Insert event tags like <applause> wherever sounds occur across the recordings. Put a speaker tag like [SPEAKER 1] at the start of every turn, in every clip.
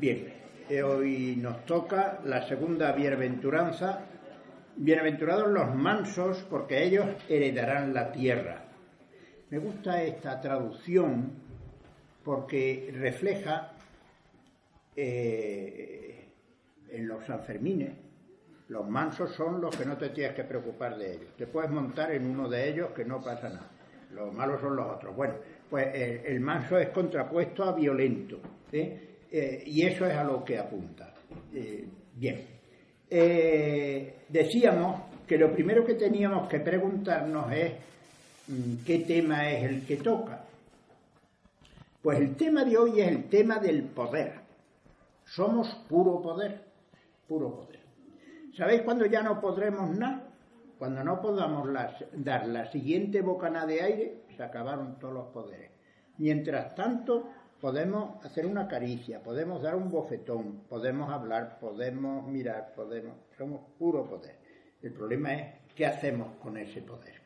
[SPEAKER 1] Bien, eh, hoy nos toca la segunda bienaventuranza. Bienaventurados los mansos, porque ellos heredarán la tierra. Me gusta esta traducción porque refleja eh, en los Sanfermines, los mansos son los que no te tienes que preocupar de ellos. Te puedes montar en uno de ellos que no pasa nada. Los malos son los otros. Bueno, pues eh, el manso es contrapuesto a violento. ¿eh? Eh, y eso es a lo que apunta. bien. decíamos que lo primero que teníamos que preguntarnos es mm, qué tema es el que toca. Pues el tema de hoy es el tema del poder. Somos puro poder, puro poder. ¿Sabéis cuándo ya no podremos nada? Cuando no podamos dar la siguiente bocanada de aire, se acabaron todos los poderes. Mientras tanto, podemos hacer una caricia, podemos dar un bofetón, podemos hablar, podemos mirar, podemos, somos puro poder. El problema es qué hacemos con ese poder.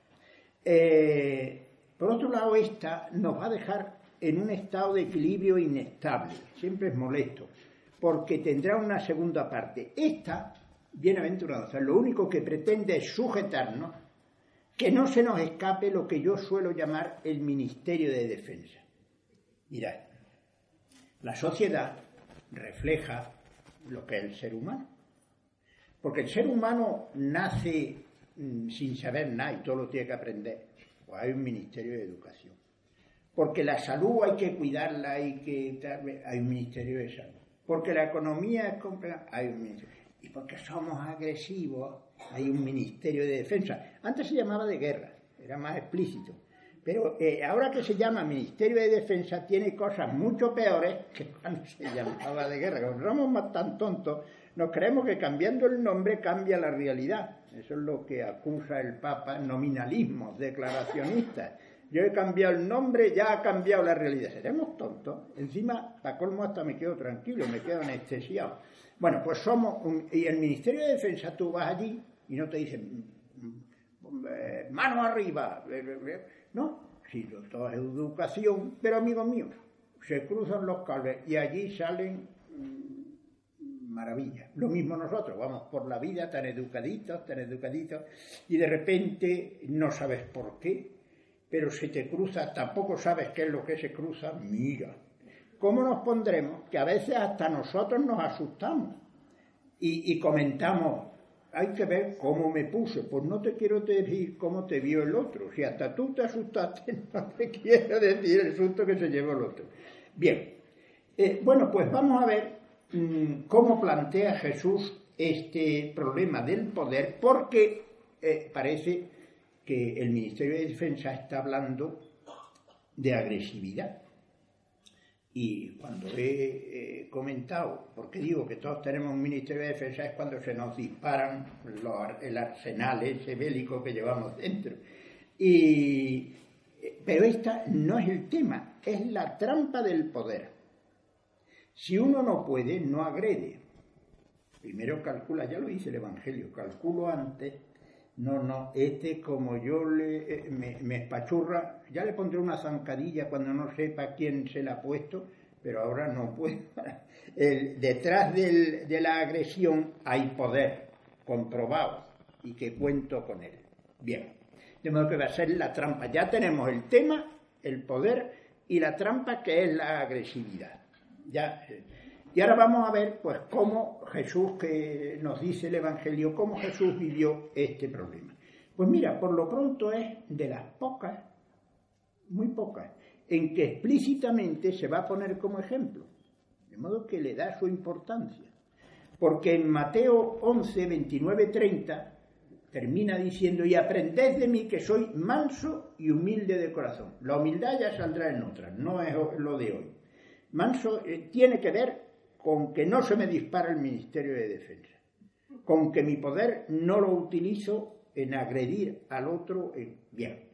[SPEAKER 1] Eh, por otro lado, esta nos va a dejar en un estado de equilibrio inestable, siempre es molesto, porque tendrá una segunda parte. Esta bienaventuranza lo único que pretende es sujetarnos, que no se nos escape lo que yo suelo llamar el ministerio de defensa. Mirad, la sociedad refleja lo que es el ser humano. Porque el ser humano nace mm, sin saber nada y todo lo tiene que aprender. Pues hay un ministerio de educación. Porque la salud hay que cuidarla, hay que hay un ministerio de salud. Porque la economía es compleja, hay un ministerio y porque somos agresivos, hay un Ministerio de Defensa. Antes se llamaba de guerra, era más explícito. Pero eh, ahora que se llama Ministerio de Defensa tiene cosas mucho peores que cuando se llamaba de guerra. Como somos más tan tontos, nos creemos que cambiando el nombre cambia la realidad. Eso es lo que acusa el Papa, nominalismo, declaracionistas. Yo he cambiado el nombre, ya ha cambiado la realidad. Seremos tontos. Encima, para colmo hasta me quedo tranquilo, me quedo anestesiado. Bueno, pues somos, y el Ministerio de Defensa tú vas allí y no te dicen eh, mano arriba, no, sí, todo es educación, pero amigos míos, se cruzan los cables y allí salen mm, maravillas. Lo mismo nosotros, vamos por la vida tan educaditos, tan educaditos, y de repente no sabes por qué, pero se te cruza, tampoco sabes qué es lo que se cruza, mira, ¿cómo nos pondremos? Que a veces hasta nosotros nos asustamos y, comentamos, hay que ver cómo me puse, pues no te quiero decir cómo te vio el otro, si hasta tú te asustaste, <laughs> no te quiero decir el susto que se llevó el otro. Bien, eh, bueno, pues vamos a ver mm, cómo plantea Jesús este problema del poder, porque eh, parece que el Ministerio de Defensa está hablando de agresividad. Y cuando he comentado, porque digo que todos tenemos un Ministerio de Defensa, es cuando se nos disparan el arsenal ese bélico que llevamos <laughs> dentro. Y, pero esta no es el tema, es la trampa del poder. Si uno no puede, no agrede. Primero calcula, ya lo dice el Evangelio, calculo antes no, no, este como yo le, eh, me, espachurra, ya le pondré una zancadilla cuando no sepa quién se la ha puesto, pero ahora no puedo. <laughs> detrás de la agresión hay poder comprobado y que cuento con él. Bien, de modo que va a ser la trampa. Ya tenemos el tema, el poder y la trampa que es la agresividad. Ya, eh, y ahora vamos a ver, pues, cómo Jesús, que nos dice el Evangelio, cómo Jesús vivió este problema. Pues mira, por lo pronto es de las pocas, muy pocas, en que explícitamente se va a poner como ejemplo. De modo que le da su importancia. Porque en Mateo 11, 29, 30 termina diciendo, y aprended de mí que soy manso y humilde de corazón. La humildad ya saldrá en otra, no es lo de hoy. Manso eh, tiene que ver con que no se me dispara el Ministerio de Defensa, con que mi poder no lo utilizo en agredir al otro. Bien.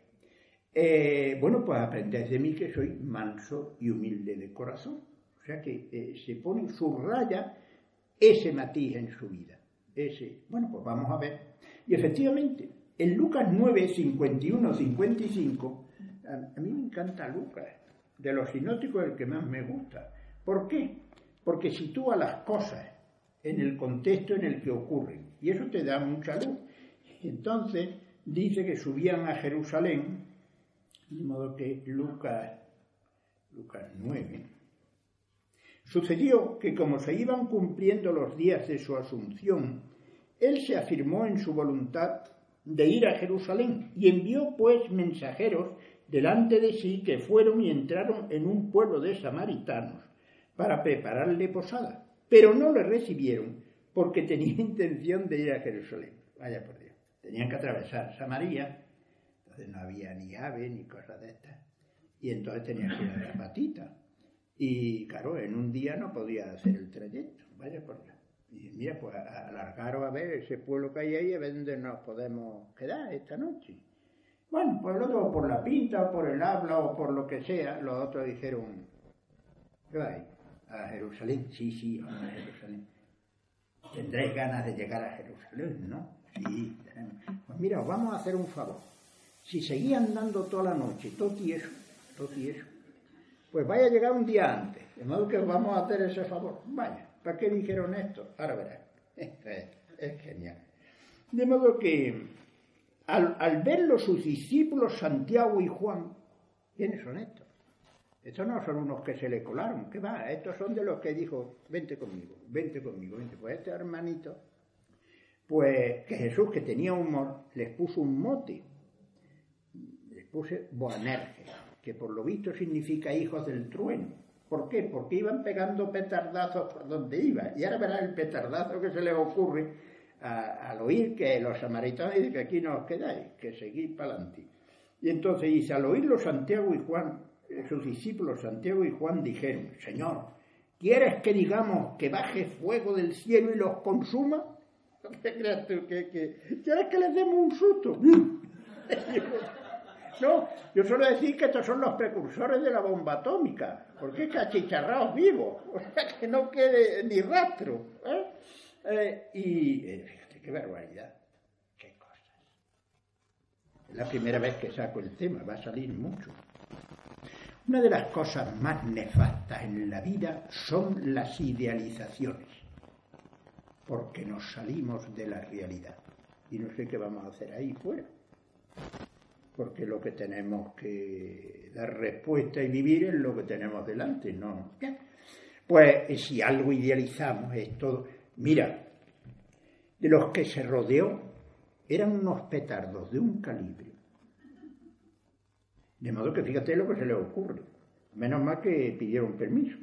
[SPEAKER 1] Eh, bueno, pues aprended de mí que soy manso y humilde de corazón. O sea que eh, se pone, subraya ese matiz en su vida. Ese, bueno, pues vamos a ver. Y efectivamente, en Lucas 9, 51, 55, a, a mí me encanta Lucas. De los sinóticos el que más me gusta. ¿Por qué? Porque sitúa las cosas en el contexto en el que ocurren, y eso te da mucha luz. Entonces dice que subían a Jerusalén, de modo que Lucas, Lucas 9, sucedió que como se iban cumpliendo los días de su asunción, él se afirmó en su voluntad de ir a Jerusalén y envió pues mensajeros delante de sí que fueron y entraron en un pueblo de samaritanos para prepararle posada, pero no le recibieron porque tenía <laughs> intención de ir a Jerusalén. Vaya por Dios. Tenían que atravesar Samaria, entonces no había ni ave ni cosas de estas, y entonces tenían que ir a la patita. Y claro, en un día no podía hacer el trayecto. Vaya por Dios. Y mira, pues alargaros a ver ese pueblo que hay ahí, a ver dónde nos podemos quedar esta noche. Bueno, pues luego por la pinta, o por el habla, o por lo que sea, los otros dijeron, ¿qué vais? ¿A Jerusalén? Sí, sí, vamos a Jerusalén. Tendréis ganas de llegar a Jerusalén, ¿no? Sí, tenemos. Pues mira, os vamos a hacer un favor. Si seguían andando toda la noche, todo tieso, todo tieso, pues vaya a llegar un día antes, de modo que os vamos a hacer ese favor. Vaya. ¿Para qué dijeron esto? Ahora verás. <laughs> Es, genial. De modo que al, al verlo sus discípulos Santiago y Juan, ¿quiénes son estos? Estos no son unos que se le colaron, ¿qué va? Estos son de los que dijo, vente conmigo, vente conmigo, vente. Pues este hermanito, pues que Jesús, que tenía humor, les puso un mote, les puse Boanerges, que por lo visto significa hijos del trueno. ¿Por qué? Porque iban pegando petardazos por donde iba. Y ahora verá el petardazo que se les ocurre al oír que los samaritanos dicen que aquí no os quedáis, que seguís para adelante. Y entonces dice, al oírlo Santiago y Juan, sus discípulos Santiago y Juan dijeron, Señor, ¿quieres que digamos que baje fuego del cielo y los consuma? <laughs> ¿Quieres que les demos un susto? <laughs> No, yo suelo decir que estos son los precursores de la bomba atómica, porque es cachicharrados vivos, <laughs> o sea, que no quede ni rastro. ¿eh? Eh, y eh, fíjate qué barbaridad, qué cosas. Es la primera vez que saco el tema, va a salir mucho. Una de las cosas más nefastas en la vida son las idealizaciones, porque nos salimos de la realidad y no sé qué vamos a hacer ahí fuera porque lo que tenemos que dar respuesta y vivir es lo que tenemos delante, no. Pues si algo idealizamos es todo. Mira, de los que se rodeó eran unos petardos de un calibre. De modo que fíjate lo que se le ocurre. Menos mal que pidieron permiso.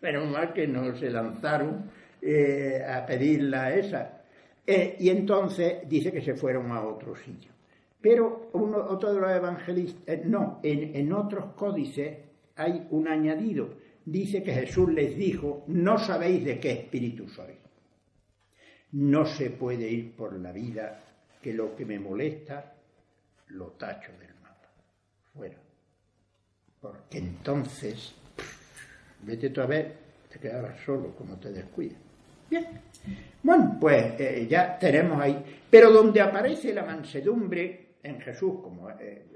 [SPEAKER 1] Menos mal que no se lanzaron eh, a pedirla esa. Eh, y entonces dice que se fueron a otro sitio. Pero uno, otro de los evangelistas, eh, no, en, otros códices hay un añadido. Dice que Jesús les dijo, no sabéis de qué espíritu sois. No se puede ir por la vida que lo que me molesta lo tacho mapa. Fuera. Porque entonces, vete tú a ver, te quedarás solo como te descuidas. Bien. Bueno, pues eh, ya tenemos ahí. Pero donde aparece la mansedumbre en Jesús, como eh,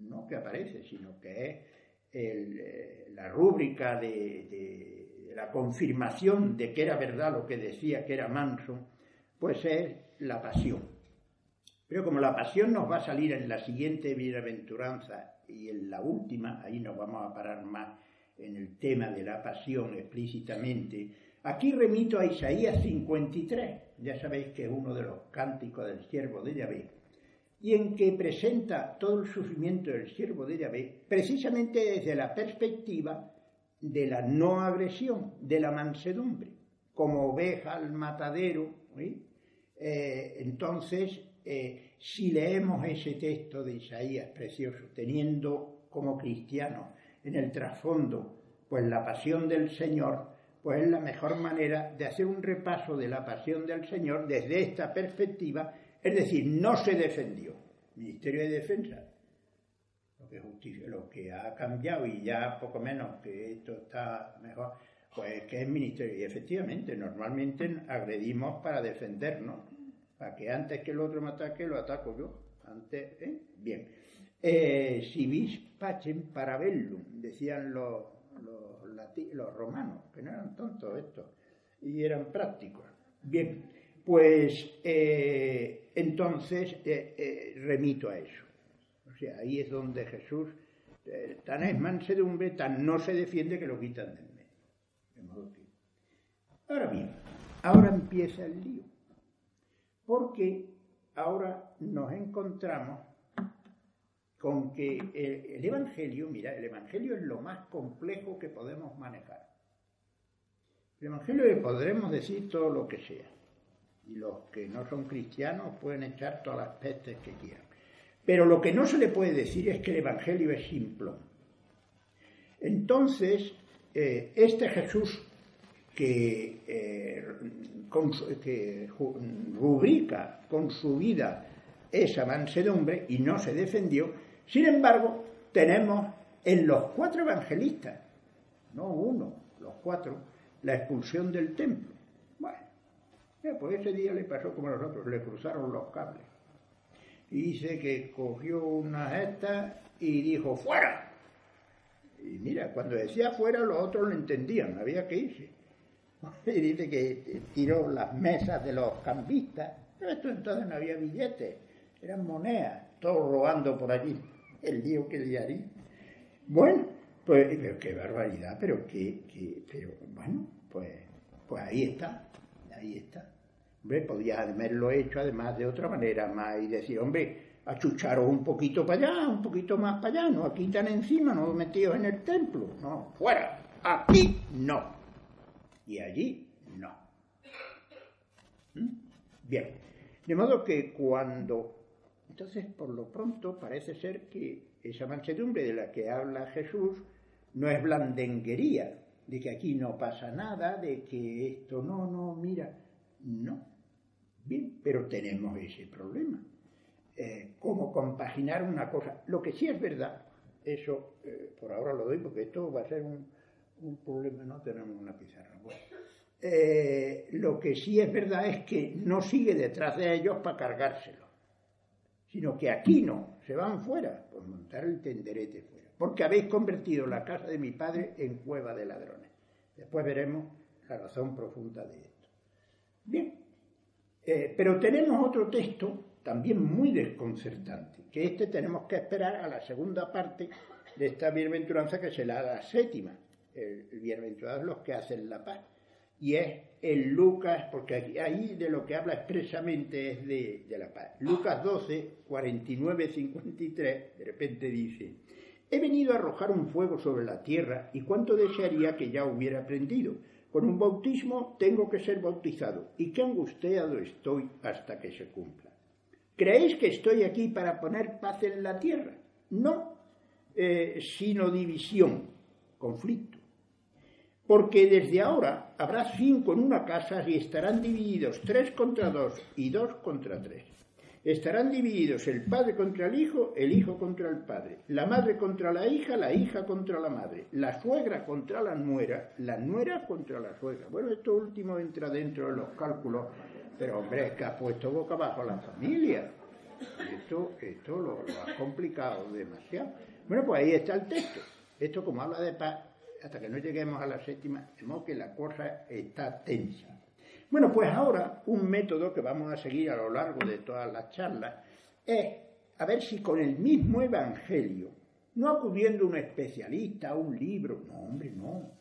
[SPEAKER 1] no que aparece, sino que es eh, la rúbrica de, la confirmación de que era verdad lo que decía que era manso, pues es la pasión. Pero como la pasión nos va a salir en la siguiente bienaventuranza y en la última, ahí nos vamos a parar más en el tema de la pasión explícitamente, aquí remito a Isaías 53, ya sabéis que es uno de los cánticos del siervo de Yahvé, y en que presenta todo el sufrimiento del siervo de Yahvé precisamente desde la perspectiva de la no agresión, de la mansedumbre, como oveja al matadero. Eh, entonces, eh, si leemos ese texto de Isaías precioso, teniendo como cristiano en el trasfondo pues la pasión del Señor, pues es la mejor manera de hacer un repaso de la pasión del Señor desde esta perspectiva es decir, no se defendió. Ministerio de Defensa, lo que, lo que ha cambiado y ya poco menos que esto está mejor, pues que es Ministerio. Y efectivamente, normalmente agredimos para defendernos, para que antes que el otro me ataque, lo ataco yo. Antes, ¿eh? Bien. Eh, si vis pacem para decían los, los, romanos, que no eran tontos estos, y eran prácticos. Bien, pues eh, entonces eh, remito a eso. O sea, ahí es donde Jesús, tan es mansedumbre, tan no se defiende que lo quitan del medio. Ahora bien, ahora empieza el lío. Porque ahora nos encontramos con que el, Evangelio, mira, el Evangelio es lo más complejo que podemos manejar. El Evangelio le podremos decir todo lo que sea. Y los que no son cristianos pueden echar todas las pestes que quieran. Pero lo que no se le puede decir es que el Evangelio es simple. Entonces, eh, este Jesús que, eh, que rubrica con su vida esa mansedumbre y no se defendió, sin embargo, tenemos en los cuatro evangelistas, no uno, los cuatro, la expulsión del templo. Bueno, pues ese día le pasó como a nosotros, le cruzaron los cables. Y dice que cogió una gesta y dijo, ¡fuera! Y mira, cuando decía fuera, los otros lo entendían, había que irse. <laughs> Y dice que tiró las mesas de los cambistas. Pero esto entonces no había billetes, eran monedas, todos robando por allí. El lío que le haría. Bueno, pues qué barbaridad, pero qué, pero bueno, pues, pues ahí está, ahí está. Hombre, podía haberlo hecho además de otra manera más y decir, hombre, achucharos un poquito para allá, un poquito más para allá, no aquí tan encima, no metidos en el templo, no, fuera, aquí no y allí no. ¿Mm? Bien, de modo que cuando... Entonces, por lo pronto, parece ser que esa mansedumbre de la que habla Jesús no es blandenguería, de que aquí no pasa nada, de que esto no, no, mira, no. Bien, pero tenemos ese problema. Eh, ¿Cómo compaginar una cosa? Lo que sí es verdad, eso eh, por ahora lo doy porque esto va a ser un, un problema, no tenemos una pizarra. Eh, lo que sí es verdad es que no sigue detrás de ellos para cargárselo, sino que aquí no, se van fuera por montar el tenderete fuera, porque habéis convertido la casa de mi padre en cueva de ladrones. Después veremos la razón profunda de esto. Bien, eh, pero tenemos otro texto también muy desconcertante, que este tenemos que esperar a la segunda parte de esta bienaventuranza que se la da la séptima el, bienaventurados los que hacen la paz. Y es el Lucas, porque ahí de lo que habla expresamente es de, de la paz. Lucas 12, 49, 53, de repente dice, he venido a arrojar un fuego sobre la tierra y cuánto desearía que ya hubiera aprendido. Con un bautismo tengo que ser bautizado y qué angustiado estoy hasta que se cumpla. ¿Creéis que estoy aquí para poner paz en la tierra? No, eh, sino división, conflicto. Porque desde ahora habrá cinco en una casa y estarán divididos tres contra dos y dos contra tres. Estarán divididos el padre contra el hijo, el hijo contra el padre, la madre contra la hija, la hija contra la madre, la suegra contra la nuera, la nuera contra la suegra. Bueno, esto último entra dentro de los cálculos, pero hombre, es que ha puesto boca abajo la familia. Esto, esto lo, lo ha complicado demasiado. Bueno, pues ahí está el texto. Esto como habla de paz, hasta que no lleguemos a la séptima, vemos que la cosa está tensa. Bueno, pues ahora un método que vamos a seguir a lo largo de todas las charlas es a ver si con el mismo Evangelio, no acudiendo un especialista a un libro, no, hombre, no.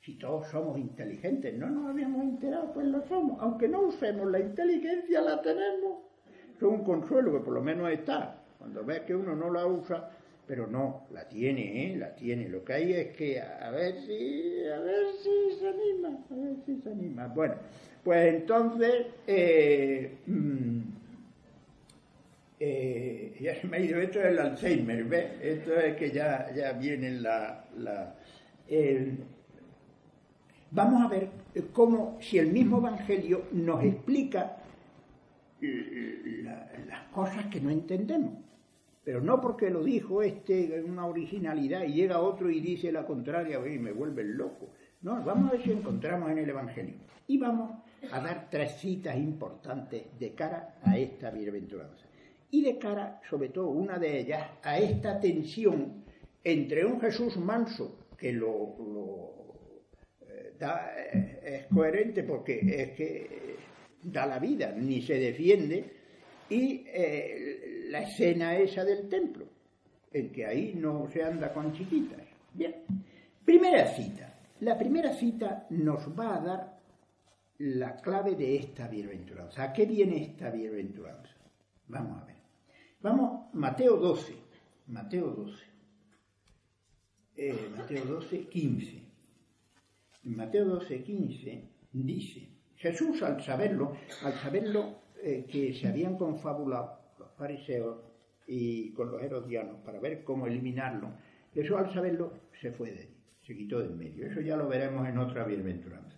[SPEAKER 1] Si todos somos inteligentes, no nos habíamos enterado, pues lo somos. Aunque no usemos la inteligencia, la tenemos. Es un consuelo que por lo menos está. Cuando ves que uno no la usa, pero no, la tiene, ¿eh? La tiene. Lo que hay es que a ver si, a ver si se anima, a ver si se anima. Bueno, pues entonces, eh, mm, eh, ya se me ha ido, esto es el Alzheimer, ¿ves? Esto es que ya, ya viene la... la vamos a ver cómo, si el mismo Evangelio nos explica las cosas que no entendemos. Pero no porque lo dijo este en una originalidad y llega otro y dice la contraria y me vuelve loco. No, vamos a ver si encontramos en el Evangelio. Y vamos a dar tres citas importantes de cara a esta bienaventuranza. Y de cara, sobre todo, una de ellas, a esta tensión entre un Jesús manso, que lo, eh, da, eh, es coherente porque es que da la vida, ni se defiende, y la escena esa del templo, en que ahí no se anda con chiquitas. Bien, primera cita. La primera cita nos va a dar la clave de esta bienaventuranza. ¿A qué viene esta bienaventuranza? Vamos a ver. Vamos, Mateo 12. Mateo 12. Eh, Mateo 12, 15. En Mateo 12, 15 dice, Jesús al saberlo, al saberlo eh, que se habían confabulado los fariseos y con los herodianos para ver cómo eliminarlo, Jesús al saberlo se fue de allí se quitó del medio. Eso ya lo veremos en otra bienaventuranza.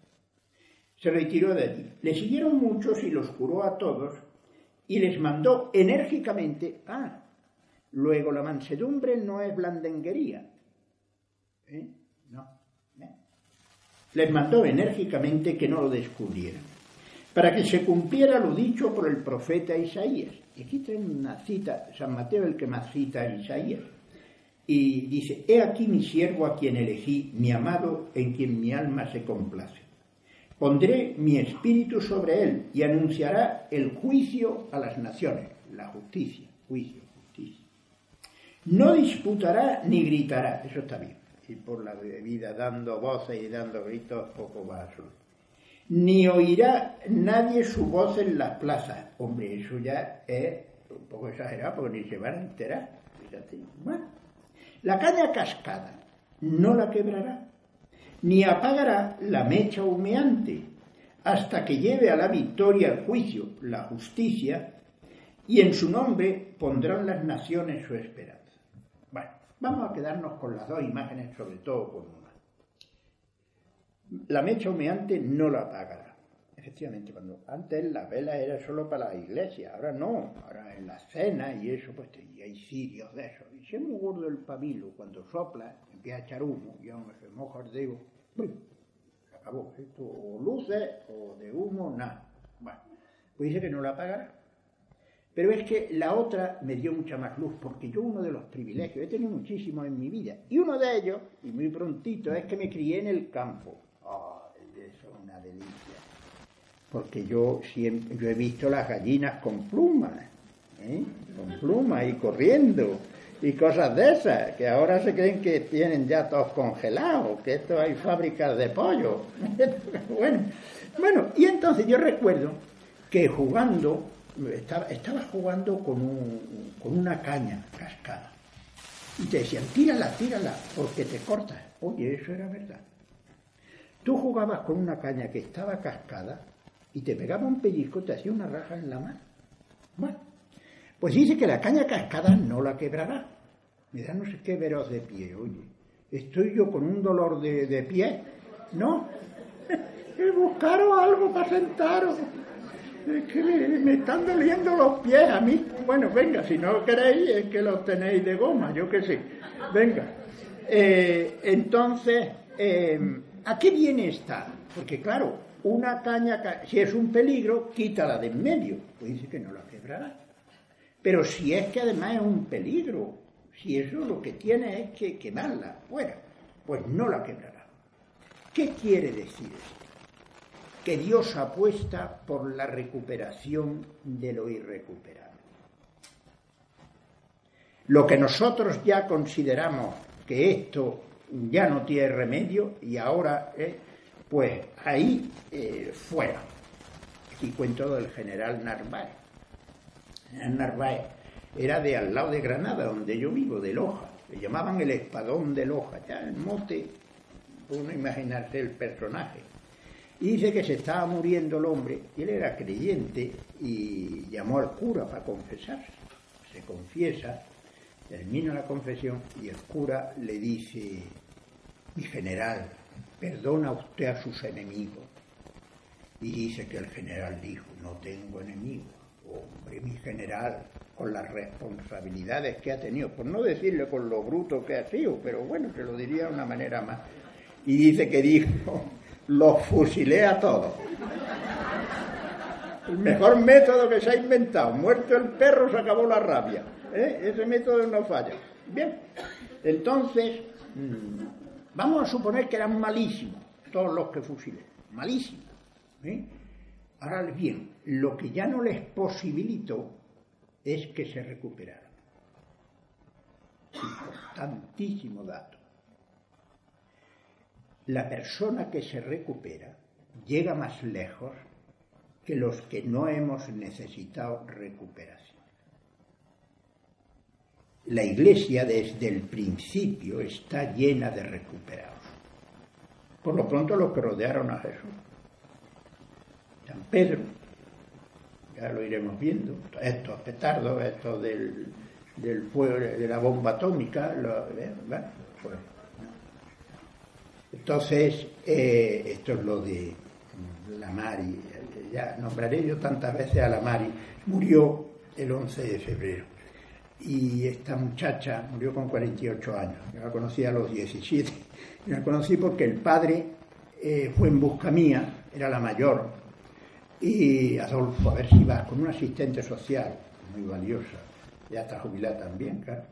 [SPEAKER 1] Se retiró de allí. Le siguieron muchos y los curó a todos y les mandó enérgicamente, ah, luego la mansedumbre no es blandenguería. ¿Eh? No. ¿Eh? Les mandó enérgicamente que no lo descubrieran, para que se cumpliera lo dicho por el profeta Isaías. Y aquí tengo una cita, San Mateo el que más cita a Isaías y dice, he aquí mi siervo a quien elegí, mi amado en quien mi alma se complace. Pondré mi espíritu sobre él y anunciará el juicio a las naciones, la justicia, juicio, justicia. No disputará ni gritará, eso está bien. Y por la vida dando voces y dando gritos, poco va Ni oirá nadie su voz en las plazas. Hombre, eso ya es un poco exagerado porque ni se van a enterar. La caña cascada no la quebrará, ni apagará la mecha humeante, hasta que lleve a la victoria el juicio, la justicia, y en su nombre pondrán las naciones su esperanza. Bueno, vamos a quedarnos con las dos imágenes, sobre todo con. La mecha humeante no la apagará efectivamente, cuando antes la vela era solo para la iglesia, ahora no, ahora en la cena y eso, pues y hay sirios de eso. Y si es muy gordo el pabilo, cuando sopla, empieza a echar humo, y aún se moja el dedo, se acabó. Esto o luces o de humo, nada. Bueno, pues dice que no la apagará. Pero es que la otra me dio mucha más luz, porque yo uno de los privilegios, he tenido muchísimos en mi vida, y uno de ellos, y muy prontito, es que me crié en el campo. Oh, eso es una delicia porque yo siempre yo he visto las gallinas con plumas, ¿eh? con plumas y corriendo y cosas de esas, que ahora se creen que tienen ya todos congelados, que esto hay fábricas de pollo. <laughs> bueno, bueno, y entonces yo recuerdo que jugando, estaba, estaba jugando con, un, con una caña cascada. Y te decían, tírala, tírala, porque te cortas. Oye, eso era verdad. Tú jugabas con una caña que estaba cascada y te pegaba un pellizco, te hacía una raja en la mano. Bueno, pues dice que la caña cascada no la quebrará. Me da no sé qué veros de pie, oye. Estoy yo con un dolor de, pie. No, <laughs> buscaros algo para sentaros. Es que me, están doliendo los pies a mí. Bueno, venga, si no queréis es que los tenéis de goma, yo qué sé. Venga. Eh, entonces, eh, ¿a qué viene esta? Porque claro, una caña, si es un peligro, quítala de en medio. Pues dice que no la quebrará. Pero si es que además es un peligro, si eso lo que tiene es que quemarla fuera, pues no la quebrará. ¿Qué quiere decir esto? Que Dios apuesta por la recuperación de lo irrecuperable. Lo que nosotros ya consideramos que esto ya no tiene remedio y ahora es pues ahí eh, fuera. Aquí cuento del general Narváez. El Narváez era de al lado de Granada, donde yo vivo, de Loja. Le llamaban el espadón de Loja. Ya el mote, uno imaginarse el personaje. Y dice que se estaba muriendo el hombre, y él era creyente y llamó al cura para confesarse. Se confiesa, termina la confesión y el cura le dice, mi general, perdona usted a sus enemigos. Y dice que el general dijo, no tengo enemigos. Hombre, mi general, con las responsabilidades que ha tenido, por no decirle con lo bruto que ha sido, pero bueno, se lo diría de una manera más. Y dice que dijo, <laughs> los fusilé a todos. El mejor método que se ha inventado. Muerto el perro, se acabó la rabia. ¿Eh? Ese método no falla. Bien, entonces, mm, Vamos a suponer que eran malísimos todos los que fusilen, malísimos. Ahora bien, lo que ya no les posibilitó es que se recuperaran. Importantísimo dato. La persona que se recupera llega más lejos que los que no hemos necesitado recuperación. La iglesia desde el principio está llena de recuperados. Por lo pronto los que rodearon a Jesús. San Pedro, ya lo iremos viendo, estos petardos, estos del, del fuego, de la bomba atómica, ¿eh? pues, entonces, eh, esto es lo de la Mari, ya nombraré yo tantas veces a la Mari, murió el 11 de febrero y esta muchacha murió con 48 años, yo la conocí a los 17, y la conocí porque el padre eh, fue en busca mía, era la mayor, y Adolfo, a ver si vas con un asistente social, muy valiosa, ya está jubilada también, claro,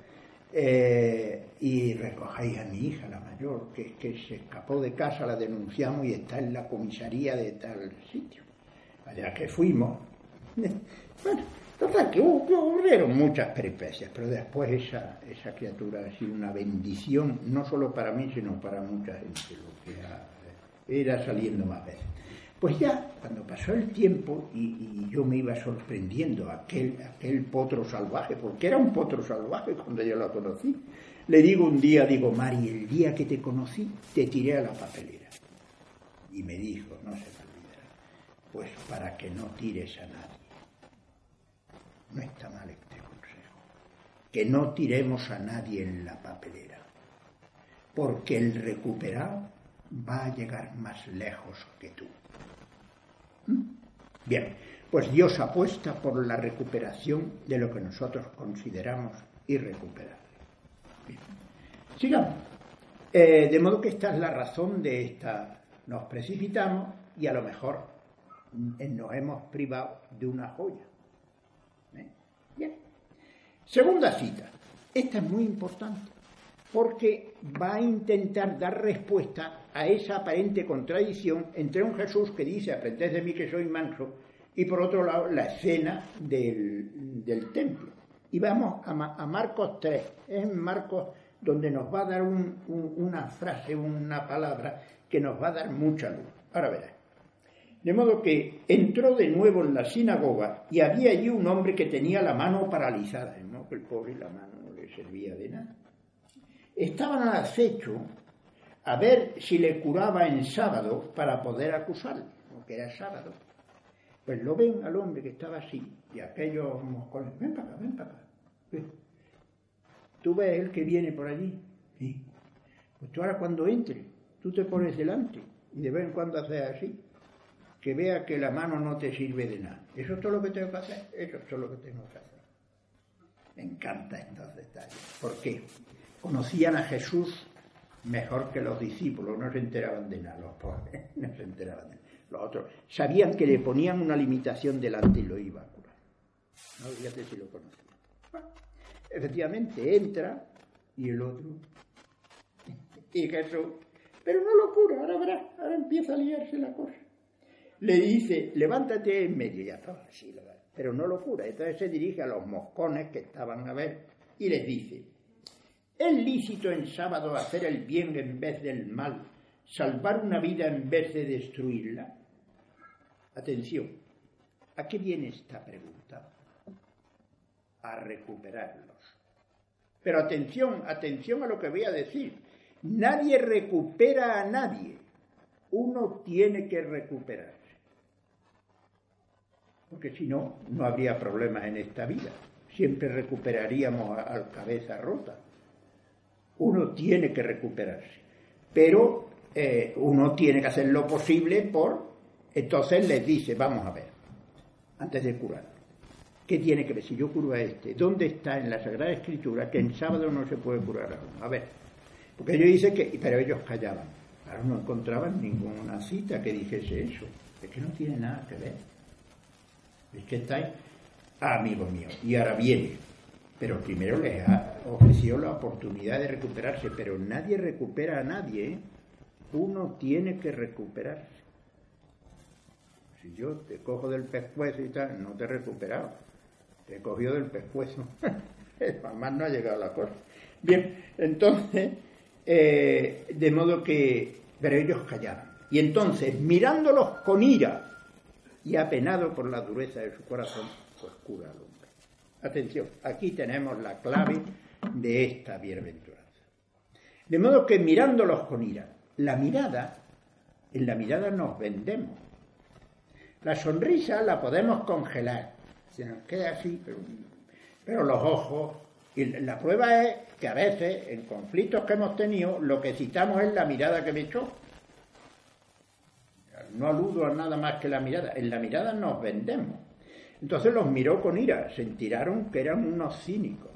[SPEAKER 1] eh, y recogéis a mi hija, la mayor, que, que se escapó de casa, la denunciamos y está en la comisaría de tal sitio. Allá que fuimos. <laughs> Bueno, total, que ocurrieron muchas peripecias, pero después esa, esa criatura ha sido una bendición, no solo para mí, sino para mucha gente, lo que era saliendo más veces. Pues ya, cuando pasó el tiempo y, yo me iba sorprendiendo aquel, aquel potro salvaje, porque era un potro salvaje cuando yo lo conocí, le digo un día, digo, Mari, el día que te conocí, te tiré a la papelera. Y me dijo, no se me olvidará, pues para que no tires a nadie. No está mal este consejo. Que no tiremos a nadie en la papelera. Porque el recuperado va a llegar más lejos que tú. Bien, pues Dios apuesta por la recuperación de lo que nosotros consideramos irrecuperable. Sigamos. Eh, de modo que esta es la razón de esta. Nos precipitamos y a lo mejor nos hemos privado de una joya. Segunda cita. Esta es muy importante porque va a intentar dar respuesta a esa aparente contradicción entre un Jesús que dice, aprended de mí que soy manso, y por otro lado la escena del, templo. Y vamos a, Marcos 3, es Marcos donde nos va a dar una frase, una palabra que nos va a dar mucha luz. Ahora verás. De modo que entró de nuevo en la sinagoga y había allí un hombre que tenía la mano paralizada, ¿no? el pobre la mano no le servía de nada estaban al acecho a ver si le curaba en sábado para poder acusarlo, porque era sábado. Pues lo ven al hombre que estaba así, y aquellos moscones, ven para acá, ven para acá. ¿Tú ves el que viene por allí? Pues tú ahora cuando entre, tú te pones delante y de vez en cuando haces así, que vea que la mano no te sirve de nada. Eso es todo lo que tengo que hacer, eso es todo lo que tengo que hacer. Me encanta estos detalles. ¿Por qué? conocían a Jesús mejor que los discípulos, no se enteraban de nada, los pobres, <laughs> no se enteraban de nada. Los otros sabían que le ponían una limitación delante y lo iba a curar. No, fíjate si lo conocían. efectivamente, entra y el otro. <laughs> Y Jesús, pero no lo cura, ahora verás, ahora empieza a liarse la cosa. Le dice, levántate en medio, ya estaba así, pero no lo cura. Entonces se dirige a los moscones que estaban a ver y les dice, ¿Es lícito en sábado hacer el bien en vez del mal, salvar una vida en vez de destruirla? Atención, ¿a qué viene esta pregunta? A recuperarlos. Pero atención, atención a lo que voy a decir. Nadie recupera a nadie. Uno tiene que recuperarse. Porque si no, no habría problemas en esta vida. Siempre recuperaríamos al cabeza rota uno tiene que recuperarse. Pero eh, uno tiene que hacer lo posible por... Entonces les dice, vamos a ver, antes de curar, ¿qué tiene que ver? Si yo curo a este, ¿dónde está en la Sagrada Escritura que en sábado no se puede curar a uno? A ver, porque yo dice que, pero ellos callaban. Ahora no encontraban ninguna cita que dijese eso. Es que no tiene nada que ver. Es que estáis, ah, amigo mío, y ahora viene pero primero les ha ofrecido la oportunidad de recuperarse, pero nadie recupera a nadie, ¿eh? uno tiene que recuperarse. Si yo te cojo del pescuezo y tal, no te he recuperado, te he cogido del pescuezo, <laughs> jamás no ha llegado la cosa. Bien, entonces, eh, de modo que, pero ellos callaron. Y entonces, mirándolos con ira y apenado por la dureza de su corazón, pues cura al hombre. Atención, aquí tenemos la clave de esta bienaventuranza. De modo que mirándolos con ira, la mirada, en la mirada nos vendemos. La sonrisa la podemos congelar, se nos queda así, pero, pero los ojos, y la prueba es que a veces en conflictos que hemos tenido lo que citamos es la mirada que me echó. No aludo a nada más que la mirada, en la mirada nos vendemos. Entonces los miró con ira, se enteraron que eran unos cínicos.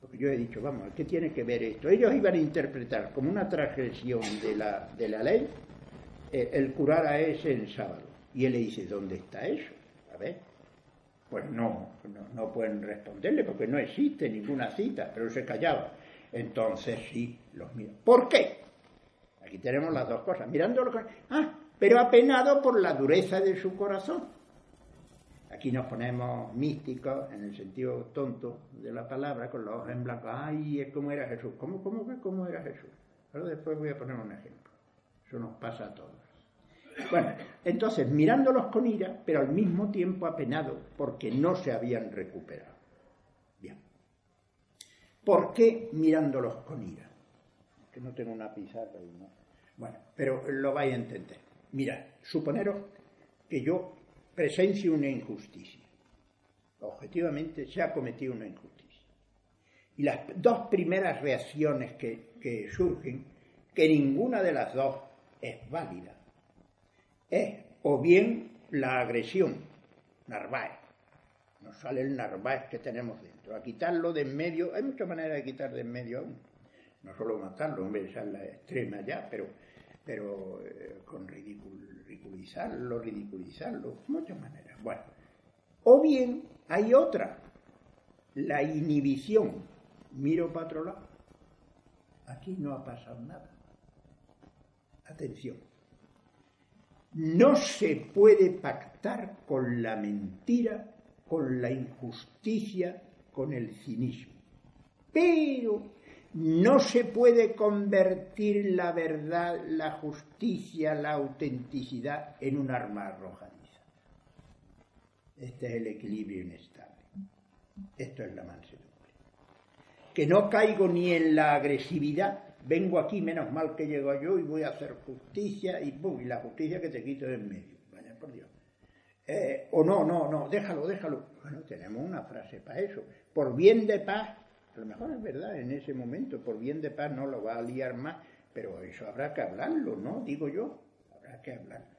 [SPEAKER 1] Porque yo he dicho, vamos, ¿qué tiene que ver esto? Ellos iban a interpretar como una transgresión de la, de la ley eh, el curar a ese en sábado. Y él le dice, ¿dónde está eso? A ver. Pues no, no, pueden responderle porque no existe ninguna cita, pero se callaba. Entonces sí, los mira. ¿Por qué? Aquí tenemos las dos cosas. Mirándolo con... Ah, pero apenado por la dureza de su corazón. Aquí nos ponemos místicos en el sentido tonto de la palabra, con los ojos en blanco. Ay, es como era Jesús. ¿Cómo, cómo, cómo era Jesús? Ahora después voy a poner un ejemplo. Eso nos pasa a todos. Bueno, entonces mirándolos con ira, pero al mismo tiempo apenado, porque no se habían recuperado. Bien. ¿Por qué mirándolos con ira? Que no tengo una pizarra y no. Bueno, pero lo vais a entender. Mirad, suponeros que yo presencio una injusticia. Objetivamente se ha cometido una injusticia. Y las dos primeras reacciones que, surgen, que ninguna de las dos es válida, es o bien la agresión, narváez, nos sale el narváez que tenemos dentro, a quitarlo de en medio, hay muchas maneras de quitar de en medio aún, no solo matarlo, hombre, esa es la extrema ya, pero, pero eh, con ridiculizarlo, ridiculizarlo, muchas maneras. Bueno, o bien hay otra, la inhibición, miro para otro lado, aquí no ha pasado nada. Atención, no se puede pactar con la mentira, con la injusticia, con el cinismo. Pero no se puede convertir la verdad, la justicia, la autenticidad en un arma arrojadiza. Este es el equilibrio inestable. Esto es la mansedumbre. Que no caigo ni en la agresividad vengo aquí, menos mal que llego yo y voy a hacer justicia y ¡pum! Y la justicia que te quito de en medio. Vaya por Dios. Eh, o no, no, no, déjalo, déjalo. Bueno, tenemos una frase para eso. Por bien de paz, a lo mejor es verdad en ese momento, por bien de paz no lo va a liar más, pero eso habrá que hablarlo, ¿no? Digo yo, habrá que hablarlo.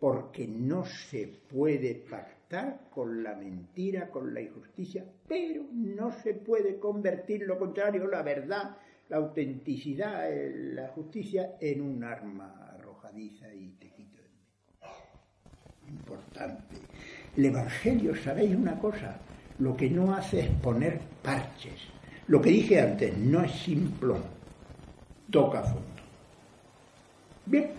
[SPEAKER 1] Porque no se puede pactar con la mentira, con la injusticia, pero no se puede convertir lo contrario, la verdad, la autenticidad, la justicia en un arma arrojadiza y tejido. Importante. El Evangelio, ¿sabéis una cosa? Lo que no hace es poner parches. Lo que dije antes, no es simplón, toca fondo. Bien,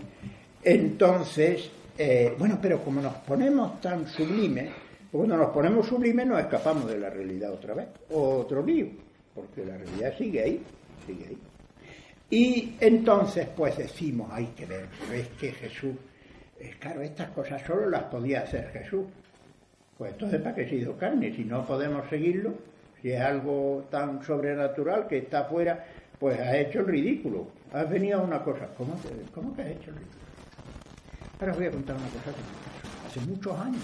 [SPEAKER 1] entonces, eh, bueno, pero como nos ponemos tan sublimes, cuando nos ponemos sublimes nos escapamos de la realidad otra vez, otro lío, porque la realidad sigue ahí. Y entonces pues decimos, hay que ver, es que Jesús, es claro, estas cosas solo las podía hacer Jesús. Pues entonces, ¿para qué se hizo carne? Si no podemos seguirlo, si es algo tan sobrenatural que está afuera, pues ha hecho el ridículo. Has venido a una cosa, ¿cómo, ¿cómo que has hecho el ridículo? Ahora os voy a contar una cosa que me hace muchos años.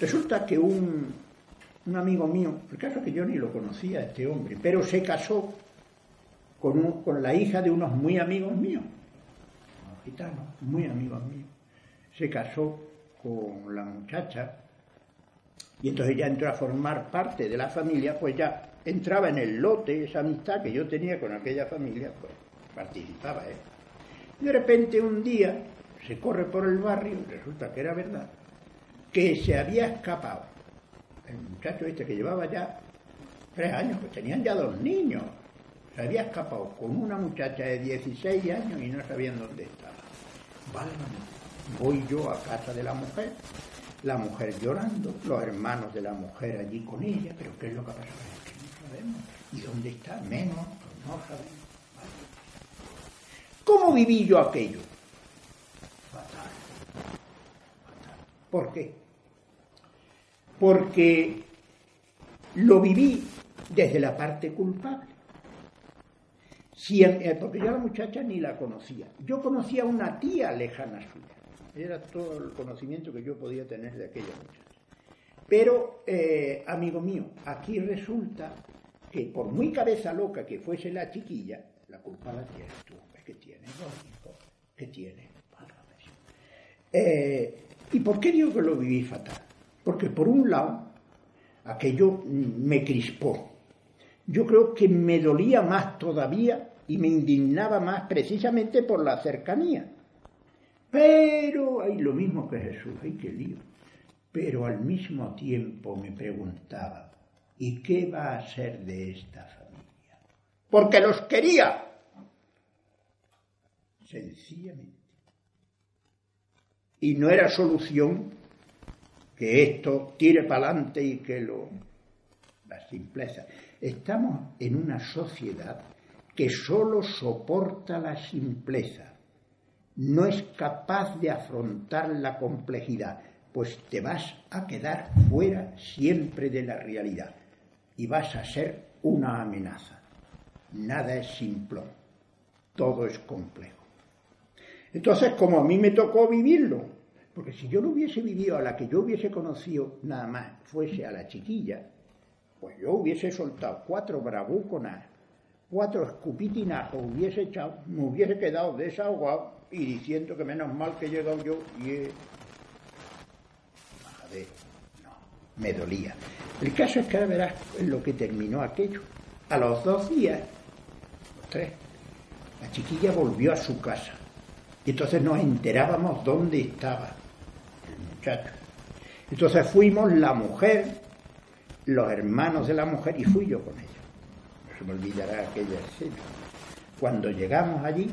[SPEAKER 1] Resulta que un, un amigo mío, el caso es que yo ni lo conocía, este hombre, pero se casó con, la hija de unos muy amigos míos, unos gitanos, muy amigos míos. Se casó con la muchacha y entonces ya entró a formar parte de la familia, pues ya entraba en el lote, esa amistad que yo tenía con aquella familia, pues participaba él. Y de repente un día se corre por el barrio, resulta que era verdad, que se había escapado el muchacho este que llevaba ya tres años, pues tenían ya dos niños. Se había escapado con una muchacha de 16 años y no sabían dónde estaba. voy yo a casa de la mujer, la mujer llorando, los hermanos de la mujer allí con ella, pero ¿qué es lo que ha pasado? No sabemos. ¿Y dónde está? Menos, pues no sabemos. ¿Cómo viví yo aquello? Fatal. ¿Por qué? Porque lo viví desde la parte culpable. Eh, porque yo a la muchacha ni la conocía. Yo conocía a una tía lejana suya. Era todo el conocimiento que yo podía tener de aquella muchacha. Pero, eh, amigo mío, aquí resulta que por muy cabeza loca que fuese la chiquilla, la culpa la tienes tú. Es que tienes dos hijos, que tienes. Eh, ¿Y por qué digo que lo viví fatal? Porque por un lado, aquello me crispó. Yo creo que me dolía más todavía y me indignaba más precisamente por la cercanía. Pero, hay lo mismo que Jesús, ay, qué lío. Pero al mismo tiempo me preguntaba, ¿y qué va a ser de esta familia? Porque los quería. Sencillamente. Y no era solución que esto tire para adelante y que lo... La simpleza. Estamos en una sociedad que sólo soporta la simpleza, no es capaz de afrontar la complejidad, pues te vas a quedar fuera siempre de la realidad y vas a ser una amenaza. Nada es simple, todo es complejo. Entonces, como a mí me tocó vivirlo, porque si yo lo hubiese vivido a la que yo hubiese conocido nada más fuese a la chiquilla, pues yo hubiese soltado cuatro bravuconas cuatro escupitinazos hubiese echado, me hubiese quedado desahogado y diciendo que menos mal que he llegado yo y no, me dolía. El caso es que ahora verás lo que terminó aquello. A los dos días, los tres, la chiquilla volvió a su casa. Y entonces nos enterábamos dónde estaba el muchacho. Entonces fuimos la mujer, los hermanos de la mujer y fui yo con ella me olvidará aquella escena. Cuando llegamos allí,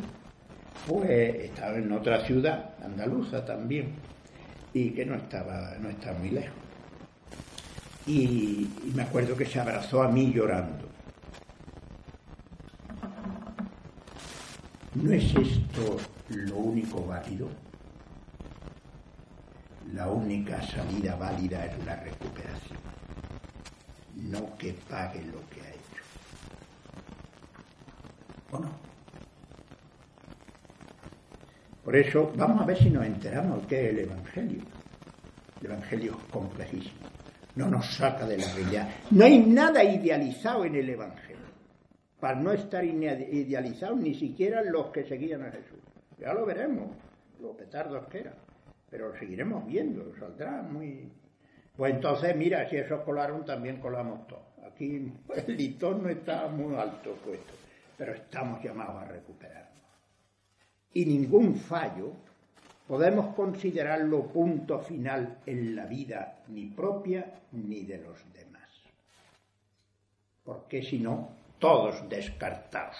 [SPEAKER 1] pues estaba en otra ciudad, andaluza también, y que no estaba, no estaba muy lejos. Y, me acuerdo que se abrazó a mí llorando. ¿No es esto lo único válido? La única salida válida es la recuperación, no que pague lo que hay. ¿O no? Por eso, vamos a ver si nos enteramos qué es el Evangelio. El Evangelio es complejísimo. No nos saca de la realidad. No hay nada idealizado en el Evangelio. Para no estar idealizado ni siquiera los que seguían a Jesús. Ya lo veremos, los petardos que eran. Pero lo seguiremos viendo, saldrá muy. Pues entonces, mira, si esos colaron, también colamos todos. Aquí <laughs> el listón no está muy alto puesto pero estamos llamados a recuperarnos. Y ningún fallo podemos considerarlo punto final en la vida ni propia ni de los demás. Porque si no, todos descartados.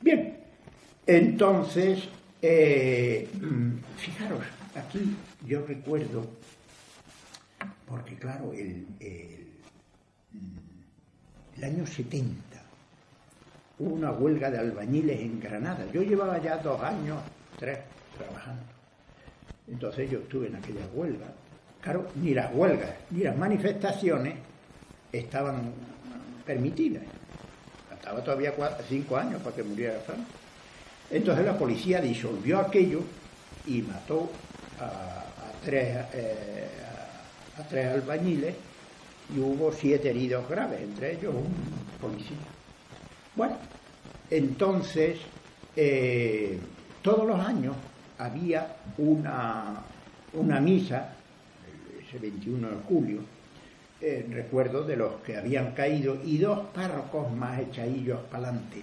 [SPEAKER 1] Bien, entonces, eh, <clears throat> fijaros, aquí yo recuerdo, porque claro, el, el, año 70, una huelga de albañiles en Granada. Yo llevaba ya dos años, tres, trabajando. Entonces yo estuve en aquella huelga. Claro, ni las huelgas ni las manifestaciones estaban permitidas. Faltaba todavía cinco años para que muriera Franco. Entonces la policía disolvió aquello y mató a, eh, a tres albañiles y hubo siete heridos graves, entre ellos un policía. Bueno, entonces, eh, todos los años había una, una misa, ese 21 de julio, en recuerdo de los que habían caído, y dos párrocos más echadillos para adelante,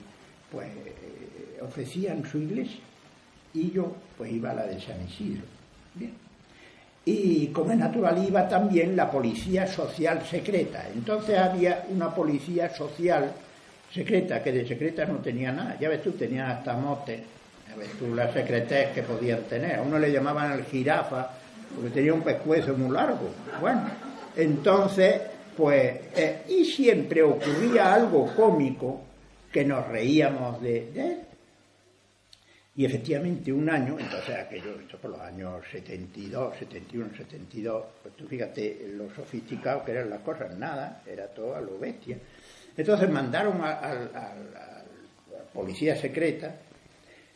[SPEAKER 1] pues eh, ofrecían su iglesia. Y yo, pues iba a la de San Isidro. Bien. y como es natural iba también la policía social secreta. Entonces había una policía social secreta, que de secreta no tenía nada. Ya ves tú, tenía hasta motes. Ya ves tú las secretes que podían tener. A uno le llamaban el jirafa porque tenía un pescuezo muy largo. Bueno, entonces, pues, eh, y siempre ocurría algo cómico que nos reíamos de, de él. Y efectivamente un año, entonces aquello, esto por los años 72, 71, 72, pues tú fíjate lo sofisticado que eran las cosas, nada, era todo a lo bestia. Entonces mandaron a, la policía secreta,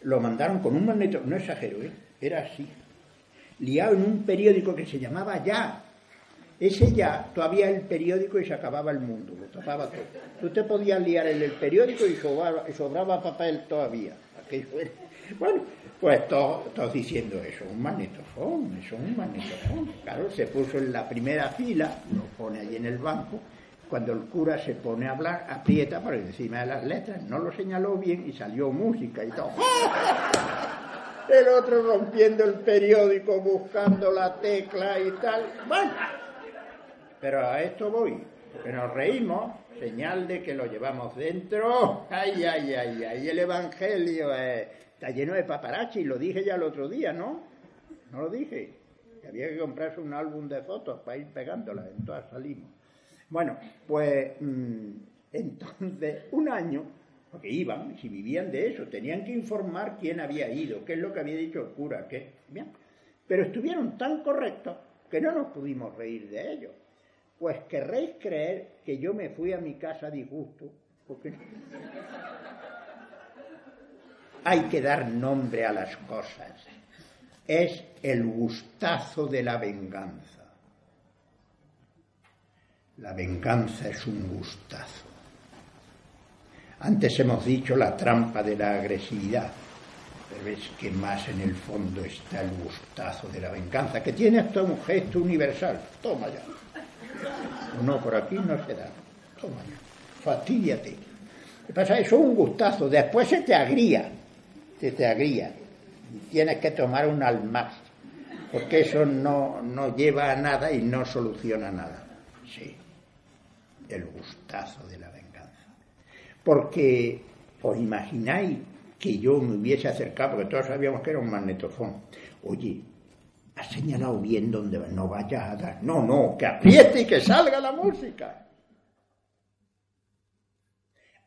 [SPEAKER 1] lo mandaron con un magneto, no exagero, ¿eh? era así, liado en un periódico que se llamaba Ya. Ese Ya, todavía el periódico y se acababa el mundo, lo tapaba todo. Tú te podías liar en el periódico y sobraba, y sobraba papel todavía. Bueno, pues todos diciendo eso, un magnetofón, eso es un magnetofón. Claro, se puso en la primera fila, lo pone allí en el banco, cuando el cura se pone a hablar, aprieta por encima de las letras, no lo señaló bien y salió música y todo. <laughs> El otro rompiendo el periódico, buscando la tecla y tal. Bueno, pero a esto voy, que nos reímos, señal de que lo llevamos dentro. Ay, ay, ay, ay, el Evangelio es Está lleno de paparazzi, lo dije ya el otro día, ¿no? No lo dije. Que había que comprarse un álbum de fotos para ir pegándolas, entonces salimos. Bueno, pues mm, entonces, un año, porque iban, si vivían de eso, tenían que informar quién había ido, qué es lo que había dicho el cura, qué. Bien. Pero estuvieron tan correctos que no nos pudimos reír de ellos. Pues querréis creer que yo me fui a mi casa disgusto, porque hay que dar nombre a las cosas. Es el gustazo de la venganza. La venganza es un gustazo. Antes hemos dicho la trampa de la agresividad, pero es que más en el fondo está el gustazo de la venganza, que tiene hasta un gesto universal. Toma ya. No, por aquí no se da. Toma ya. Fatídiate. ¿Qué pasa? Eso es un gustazo. Después se te agría te, te agría. Tienes que tomar un almaz, porque eso no, no lleva a nada y no soluciona nada. Sí, el gustazo de la venganza. Porque os imagináis que yo me hubiese acercado, porque todos sabíamos que era un magnetofón. Oye, ha señalado bien donde no vaya a dar. No, no, que apriete y que salga la música.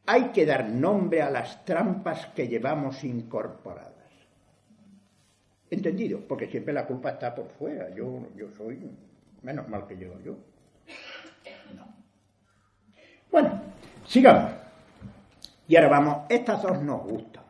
[SPEAKER 1] Hay que dar nombre a las trampas que llevamos incorporadas. ¿Entendido? Porque siempre la culpa está por fuera. Yo, yo soy menos mal que llego yo. No. Bueno, sigamos. Y ahora vamos, estas dos nos gustan.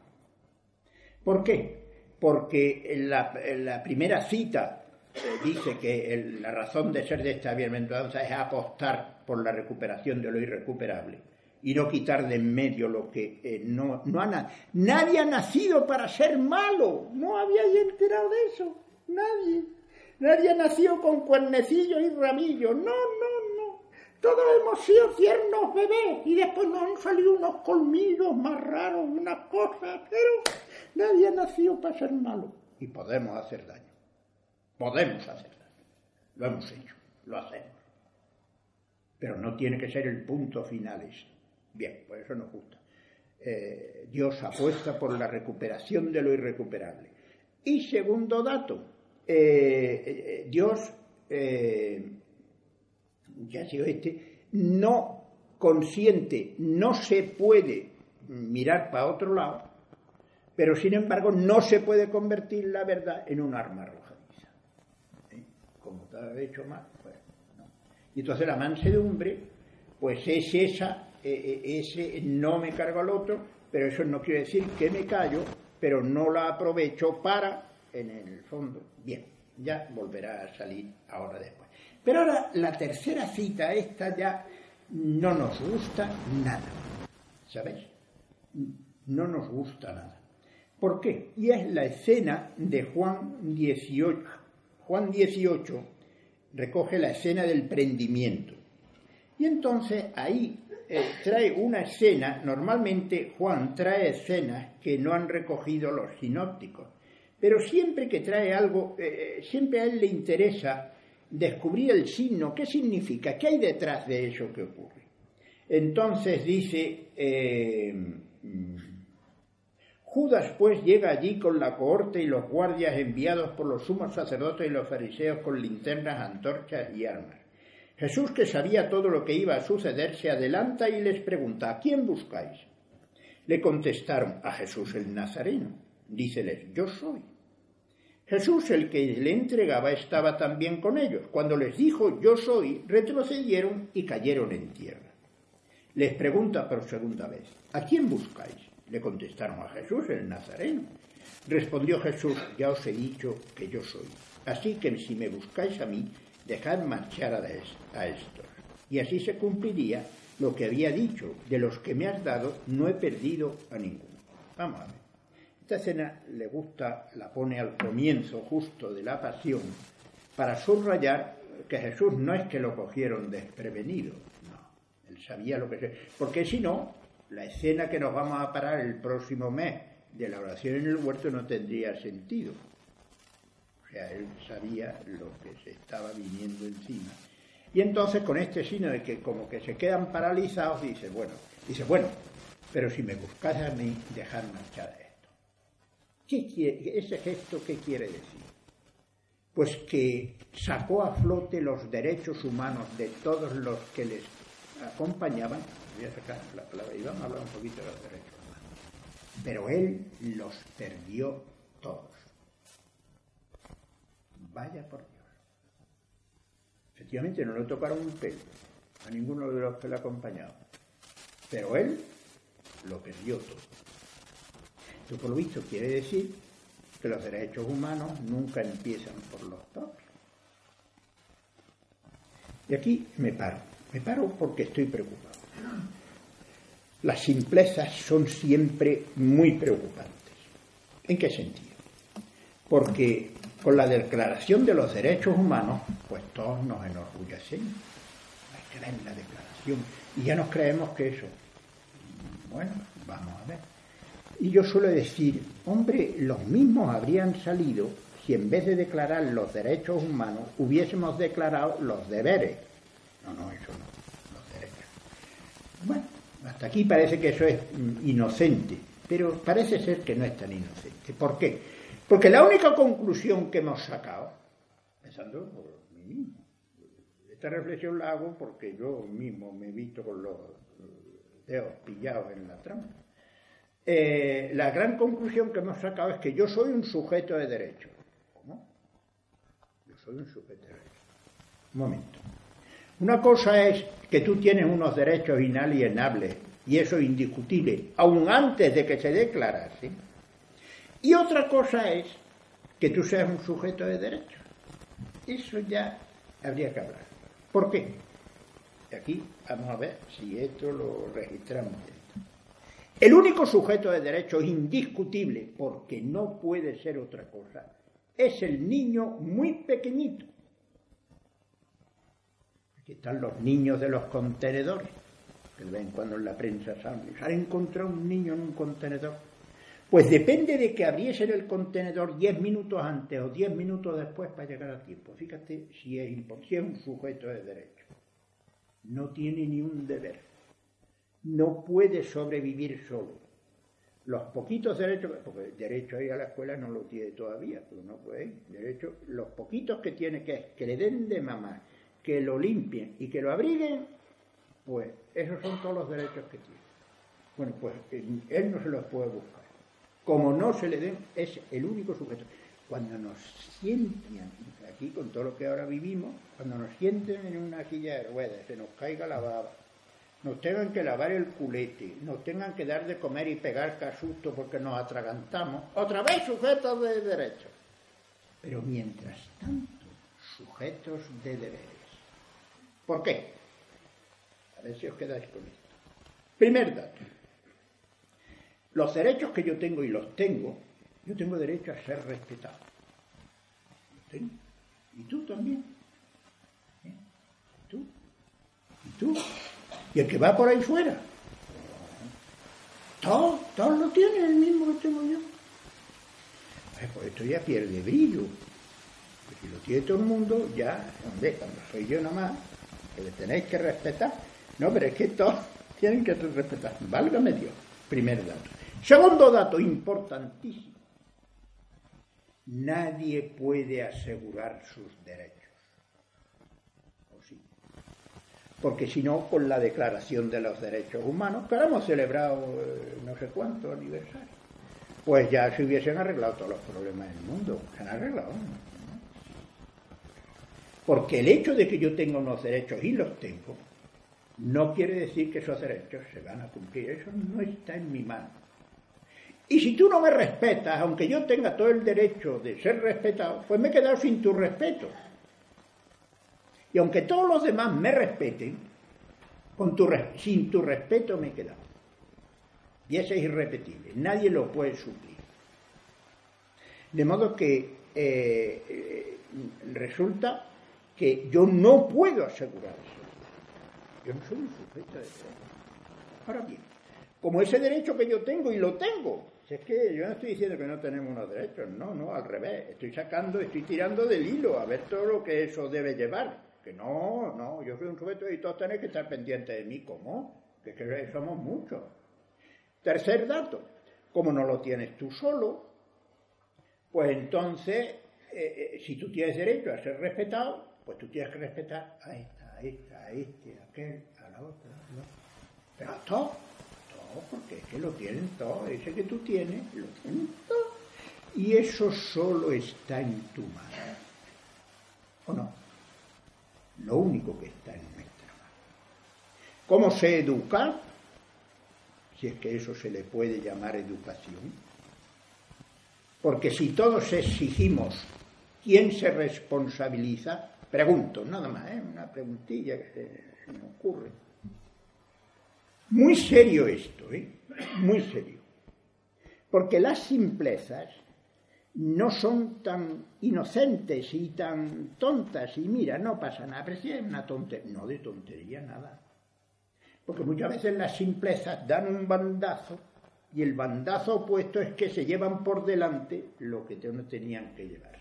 [SPEAKER 1] ¿Por qué? Porque la, la primera cita eh, dice que la razón de ser de esta bienaventuranza es apostar por la recuperación de lo irrecuperable y no quitar de en medio lo que eh, no, no ha Nadie ha nacido para ser malo. No habíais enterado de eso. Nadie. Nadie ha nacido con cuernecillos y ramillos. No, no. Todos hemos sido tiernos bebés y después nos han salido unos colmillos más raros, unas cosas, pero nadie ha nacido para ser malo. Y podemos hacer daño. Podemos hacer daño. Lo hemos hecho, lo hacemos. Pero no tiene que ser el punto final este. Bien, pues eso nos gusta. Eh, Dios apuesta por la recuperación de lo irrecuperable. Y segundo dato, eh, eh, Dios, ya sido este, no consiente, no se puede mirar para otro lado, pero sin embargo no se puede convertir la verdad en un arma arrojadiza. Como te ha hecho más, pues no. Y entonces la mansedumbre, pues es esa eh, eh, ese no me cargo al otro, pero eso no quiere decir que me callo, pero no la aprovecho para, en el fondo, bien, ya volverá a salir ahora después. Pero ahora la tercera cita, esta ya no nos gusta nada, ¿sabéis? No nos gusta nada. ¿Por qué? Y es la escena de Juan 18. Juan 18 recoge la escena del prendimiento. Y entonces ahí eh, trae una escena, normalmente Juan trae escenas que no han recogido los sinópticos, pero siempre que trae algo, eh, siempre a él le interesa descubrir el signo, qué significa, qué hay detrás de eso que ocurre. Entonces dice, eh, Judas pues llega allí con la cohorte y los guardias enviados por los sumos sacerdotes y los fariseos con linternas, antorchas y armas. Jesús, que sabía todo lo que iba a suceder, se adelanta y les pregunta, ¿a quién buscáis? Le contestaron, a Jesús el Nazareno. Díceles, yo soy. Jesús, el que le entregaba, estaba también con ellos. Cuando les dijo, yo soy, retrocedieron y cayeron en tierra. Les pregunta por segunda vez, ¿a quién buscáis? Le contestaron a Jesús, el Nazareno. Respondió Jesús, ya os he dicho que yo soy. Así que si me buscáis a mí, dejad marchar a estos. Y así se cumpliría lo que había dicho, de los que me has dado, no he perdido a ninguno. Vamos a ver. Esta escena le gusta, la pone al comienzo justo de la pasión, para subrayar que Jesús no es que lo cogieron desprevenido, no, él sabía lo que se... Porque si no, la escena que nos vamos a parar el próximo mes de la oración en el huerto no tendría sentido. O sea, él sabía lo que se estaba viniendo encima. Y entonces con este signo de que como que se quedan paralizados, dice, bueno, dice, bueno, pero si me buscas a mí, dejar marchar. ¿Qué ese gesto qué quiere decir? Pues que sacó a flote los derechos humanos de todos los que les acompañaban voy a sacar la palabra y vamos a hablar un poquito de los derechos humanos. Pero él los perdió todos. Vaya por Dios. Efectivamente no le tocaron un pelo a ninguno de los que le acompañaban. Pero él lo perdió todo. Esto por lo visto quiere decir que los derechos humanos nunca empiezan por los propios. Y aquí me paro. Me paro porque estoy preocupado. Las simplezas son siempre muy preocupantes. ¿En qué sentido? Porque con la declaración de los derechos humanos, pues todos nos enorgullecemos. La declaración. Y ya nos creemos que eso. Bueno, vamos a ver. Y yo suelo decir, hombre, los mismos habrían salido si en vez de declarar los derechos humanos hubiésemos declarado los deberes. No, no, eso no. Bueno, hasta aquí parece que eso es inocente, pero parece ser que no es tan inocente. ¿Por qué? Porque la única conclusión que hemos sacado, pensando por mí mismo, esta reflexión la hago porque yo mismo me he visto con los dedos pillados en la trampa. Eh, la gran conclusión que hemos sacado es que yo soy un sujeto de derecho. ¿Cómo? Yo soy un sujeto de derecho. Un momento. Una cosa es que tú tienes unos derechos inalienables, y eso es indiscutible, aún antes de que se declarase. Y otra cosa es que tú seas un sujeto de derecho. Eso ya habría que hablar. ¿Por qué? Aquí vamos a ver si esto lo registramos. El único sujeto de derecho indiscutible, porque no puede ser otra cosa, es el niño muy pequeñito Aquí están los niños de los contenedores, que ven cuando en la prensa salen. ¿Se ha encontrado un niño en un contenedor? Pues depende de que abriesen el contenedor 10 minutos antes o 10 minutos después para llegar a tiempo. Fíjate si es, si es un sujeto de derecho. No tiene ni un deber. No puede sobrevivir solo. Los poquitos derechos, porque el derecho a ir a la escuela no lo tiene todavía, pero no puede ir. Derecho, los poquitos que tiene que es que le den de mamá que lo limpien y que lo abriguen, pues esos son todos los derechos que tiene. Bueno, pues él no se los puede buscar. Como no se le den, es el único sujeto. Cuando nos sienten, aquí con todo lo que ahora vivimos, cuando nos sienten en una silla de ruedas, se nos caiga la baba, nos tengan que lavar el culete, nos tengan que dar de comer y pegar casusto porque nos atragantamos, otra vez sujetos de derechos. Pero mientras tanto, sujetos de derechos. ¿Por qué? A ver si os quedáis con esto. Primer dato. Los derechos que yo tengo y los tengo, yo tengo derecho a ser respetado. tengo. Y tú también. ¿Eh? ¿Y tú? ¿Y tú? Y el que va por ahí fuera. Todos, todos lo tienen, el mismo que tengo yo. Pues pues esto ya pierde brillo. si lo tiene todo el mundo, ya, hombre, cuando soy yo nomás, que le tenéis que respetar. No, pero es que todos <laughs> tienen que respetar. Válgame Dios. Primer dato. Segundo dato importantísimo. Nadie puede asegurar sus derechos. ¿O sí? Porque si no, con la Declaración de los Derechos Humanos, que hemos celebrado eh, no sé cuánto aniversario, pues ya se hubiesen arreglado todos los problemas del mundo. Se han arreglado. Porque el hecho de que yo tenga unos derechos y los tengo, no quiere decir que esos derechos se van a cumplir. Eso no está en mi mano. Y si tú no me respetas, aunque yo tenga todo el derecho de ser respetado, pues me he quedado sin tu respeto. Y aunque todos los demás me respeten, sin tu respeto me he quedado. Y eso es irrepetible, nadie lo puede suplir. De modo que eh, eh, resulta que yo no puedo asegurar eso. Yo no soy un sujeto de derecho. Ahora bien, como ese derecho que yo tengo y lo tengo, es que yo no estoy diciendo que no tenemos unos derechos, no, no, al revés, estoy sacando, estoy tirando del hilo a ver todo lo que eso debe llevar. Que no, no, yo soy un sujeto y todos tenéis que estar pendientes de mí, ¿cómo? Que, somos muchos. Tercer dato, como no lo tienes tú solo, pues entonces, eh, eh, si tú tienes derecho a ser respetado, pues tú tienes que respetar a esta, a esta, a este, a aquel, a la otra, ¿no? Pero a todos, todos, porque es que lo tienen todos, ese que tú tienes, lo tienen todos. Y eso solo está en tu mano. ¿O no? Lo único que está en nuestra mano. ¿Cómo se educa? Si es que eso se le puede llamar educación. Porque si todos exigimos quién se responsabiliza, Pregunto, nada más, ¿eh? una preguntilla que se, me ocurre. Muy serio esto, ¿eh? muy serio. Porque las simplezas no son tan inocentes y tan tontas y mira, no pasa nada, pero si es una tontería, no de tontería nada. Porque muchas veces las simplezas dan un bandazo y el bandazo opuesto es que se llevan por delante lo que no tenían que llevar.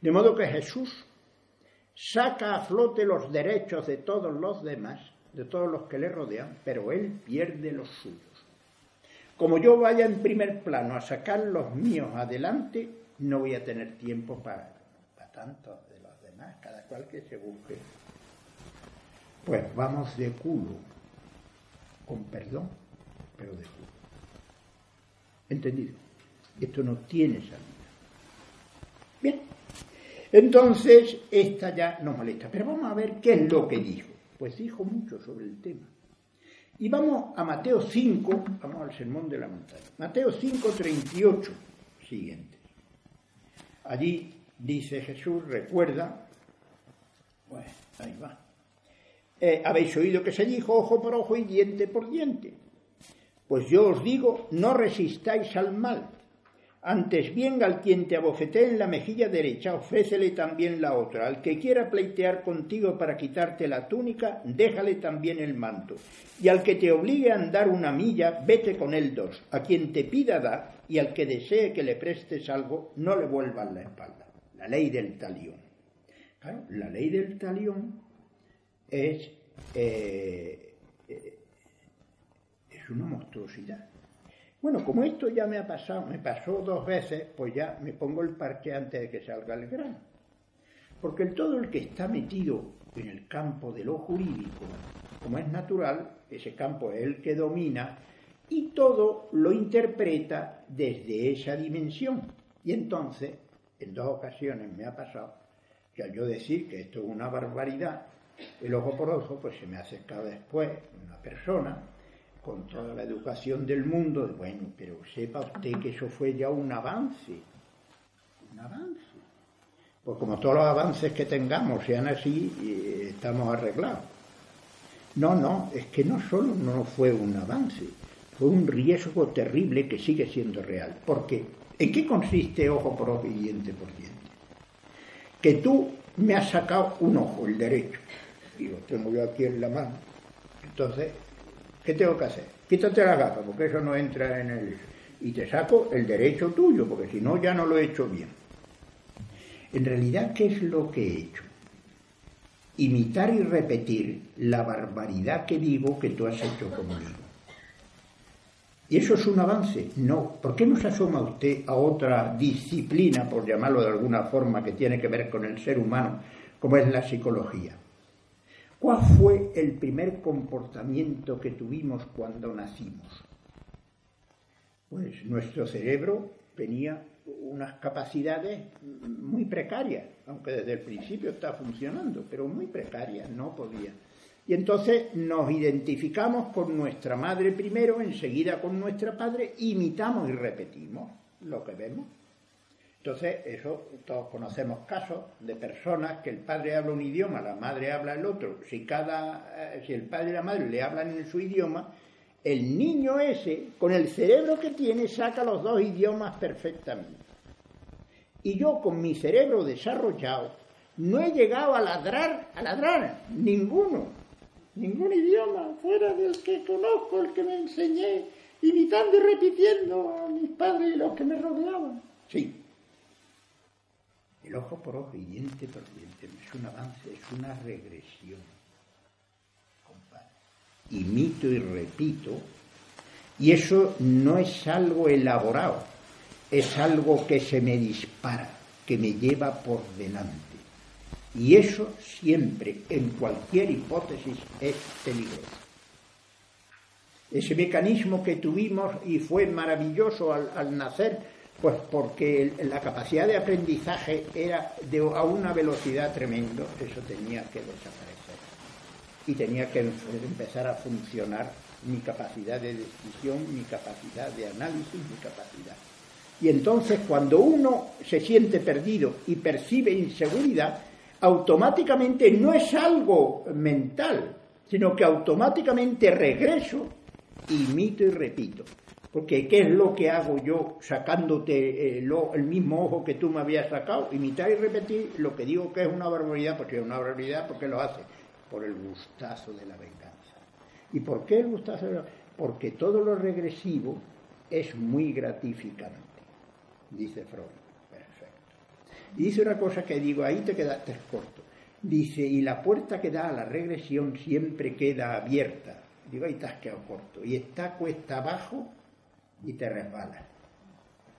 [SPEAKER 1] De modo que Jesús saca a flote los derechos de todos los demás, de todos los que le rodean, pero él pierde los suyos. Como yo vaya en primer plano a sacar los míos adelante, no voy a tener tiempo para, para tanto de los demás, cada cual que se busque. Pues vamos de culo, con perdón, pero de culo. ¿Entendido? Esto no tiene salida. Bien. Entonces, esta ya nos molesta. Pero vamos a ver qué es lo que dijo. Pues dijo mucho sobre el tema. Y vamos a Mateo 5, vamos al sermón de la montaña. Mateo 5, 38, siguiente. Allí dice Jesús, recuerda, bueno, ahí va. Eh, Habéis oído que se dijo ojo por ojo y diente por diente. Pues yo os digo, no resistáis al mal antes bien al quien te abofetee en la mejilla derecha, ofrécele también la otra. Al que quiera pleitear contigo para quitarte la túnica, déjale también el manto. Y al que te obligue a andar una milla, vete con él dos. A quien te pida da, y al que desee que le prestes algo, no le vuelvas la espalda. La ley del talión. la ley del talión es, eh, eh, es una monstruosidad. Bueno, como esto ya me ha pasado, me pasó dos veces, pues ya me pongo el parche antes de que salga el grano. Porque todo el que está metido en el campo de lo jurídico, como es natural, ese campo es el que domina y todo lo interpreta desde esa dimensión. Y entonces, en dos ocasiones me ha pasado que al yo decir que esto es una barbaridad, el ojo por ojo, pues se me ha acercado después una persona con toda la educación del mundo, bueno, pero sepa usted que eso fue ya un avance, un avance. Pues como todos los avances que tengamos sean así, eh, estamos arreglados. No, no, es que no solo no fue un avance, fue un riesgo terrible que sigue siendo real. ¿Por qué? ¿En qué consiste ojo por ojo y diente por diente? Que tú me has sacado un ojo, el derecho, y lo tengo yo aquí en la mano. Entonces, ¿Qué tengo que hacer? Quítate la gafa, porque eso no entra en el... y te saco el derecho tuyo, porque si no ya no lo he hecho bien. En realidad, ¿qué es lo que he hecho? Imitar y repetir la barbaridad que digo que tú has hecho conmigo. ¿Y eso es un avance? No. ¿Por qué no se asoma usted a otra disciplina, por llamarlo de alguna forma, que tiene que ver con el ser humano, como es la psicología? ¿Cuál fue el primer comportamiento que tuvimos cuando nacimos? Pues nuestro cerebro tenía unas capacidades muy precarias, aunque desde el principio está funcionando, pero muy precarias, no podía. Y entonces nos identificamos con nuestra madre primero, enseguida con nuestra padre, imitamos y repetimos lo que vemos. Entonces, eso, todos conocemos casos de personas que el padre habla un idioma, la madre habla el otro. Si, cada, eh, si el padre y la madre le hablan en su idioma, el niño ese, con el cerebro que tiene, saca los dos idiomas perfectamente. Y yo, con mi cerebro desarrollado, no he llegado a ladrar, a ladrar, ninguno, ningún idioma fuera del que conozco, el que me enseñé, imitando y repitiendo a mis padres y los que me rodeaban. Sí, el ojo por ojo y diente por diente no es un avance, es una regresión. Imito y repito, y eso no es algo elaborado, es algo que se me dispara, que me lleva por delante. Y eso siempre, en cualquier hipótesis, es peligroso. Ese mecanismo que tuvimos y fue maravilloso al nacer, pues porque la capacidad de aprendizaje era de, a una velocidad tremendo, eso tenía que desaparecer. Y tenía que empezar a funcionar mi capacidad de decisión, mi capacidad de análisis, mi capacidad. Y entonces cuando uno se siente perdido y percibe inseguridad, automáticamente no es algo mental, sino que automáticamente regreso, imito y repito. Porque ¿qué es lo que hago yo sacándote eh, el mismo ojo que tú me habías sacado? Imitar y repetir lo que digo que es una barbaridad, porque es una barbaridad, porque lo hace? Por el gustazo de la venganza. ¿Y por qué el gustazo de la Porque todo lo regresivo es muy gratificante, dice Freud. Perfecto. Y dice una cosa que digo, ahí te quedaste corto. Dice, y la puerta que da a la regresión siempre queda abierta. Digo, ahí te has quedado corto. Y está cuesta abajo y te resbalas.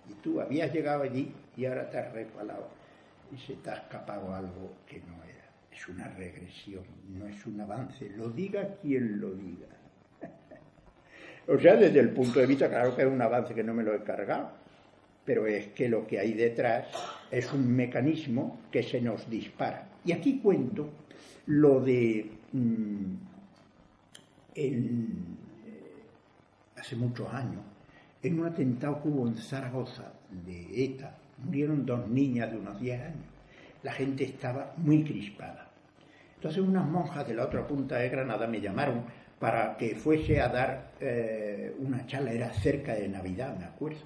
[SPEAKER 1] Y tú habías llegado allí y ahora te has resbalado y se te ha escapado algo que no era. Es una regresión, no es un avance. Lo diga quien lo diga. <laughs> o sea, desde el punto de vista, claro que es un avance que no me lo he cargado, pero es que lo que hay detrás es un mecanismo que se nos dispara. Y aquí cuento lo de mm, eh, hace muchos años, en un atentado que hubo en Zaragoza de ETA, murieron dos niñas de unos 10 años. La gente estaba muy crispada. Entonces unas monjas de la otra punta de Granada me llamaron para que fuese a dar eh, una charla, era cerca de Navidad, me acuerdo.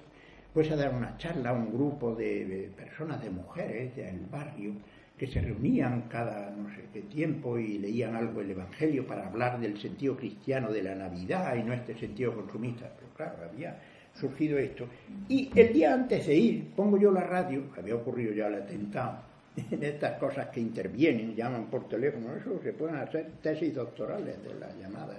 [SPEAKER 1] Fuese a dar una charla a un grupo de, personas, de mujeres del barrio, que se reunían cada no sé qué tiempo y leían algo del Evangelio para hablar del sentido cristiano de la Navidad y no este sentido consumista. Pero claro, había surgido esto. Y el día antes de ir, pongo yo la radio, había ocurrido ya el atentado, <laughs> en estas cosas que intervienen, llaman por teléfono, eso se pueden hacer tesis doctorales de las llamadas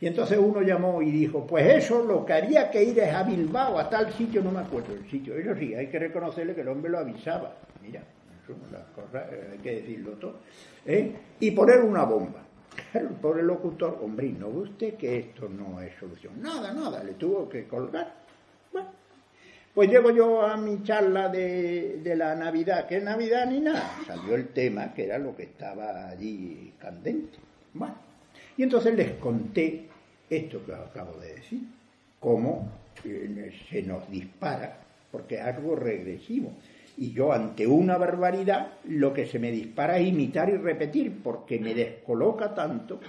[SPEAKER 1] Y entonces uno llamó y dijo, pues eso lo que haría que ir es a Bilbao, a tal sitio, no me acuerdo el sitio. Eso sí, hay que reconocerle que el hombre lo avisaba. Mira, eso las cosas, hay que decirlo todo. ¿eh? Y poner una bomba. El pobre locutor, hombre, ¿no ve usted que esto no es solución? Nada, nada, le tuvo que colgar. Bueno, pues llego yo a mi charla de, la Navidad, que es Navidad ni nada. Salió el tema, que era lo que estaba allí candente. Bueno, y entonces les conté esto que acabo de decir, cómo eh, se nos dispara, porque algo regresivo. Y yo ante una barbaridad lo que se me dispara es imitar y repetir, porque me descoloca tanto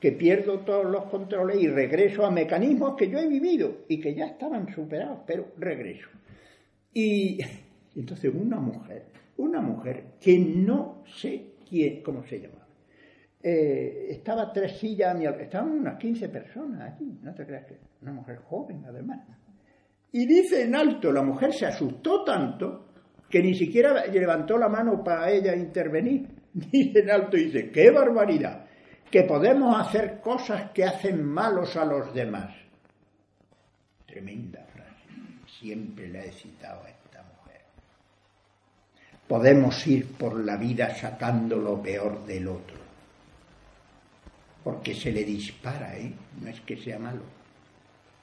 [SPEAKER 1] que pierdo todos los controles y regreso a mecanismos que yo he vivido y que ya estaban superados, pero regreso. Y <laughs> entonces una mujer, una mujer que no sé quién, cómo se llama, eh, estaba tres sillas mi estaban unas 15 personas allí, no te creas que una mujer joven además. Y dice en alto, la mujer se asustó tanto que ni siquiera levantó la mano para ella intervenir. <laughs> Dice en alto, dice, qué barbaridad, que podemos hacer cosas que hacen malos a los demás. Tremenda frase, siempre la he citado a esta mujer. Podemos ir por la vida sacando lo peor del otro, porque se le dispara, ¿eh? No es que sea malo,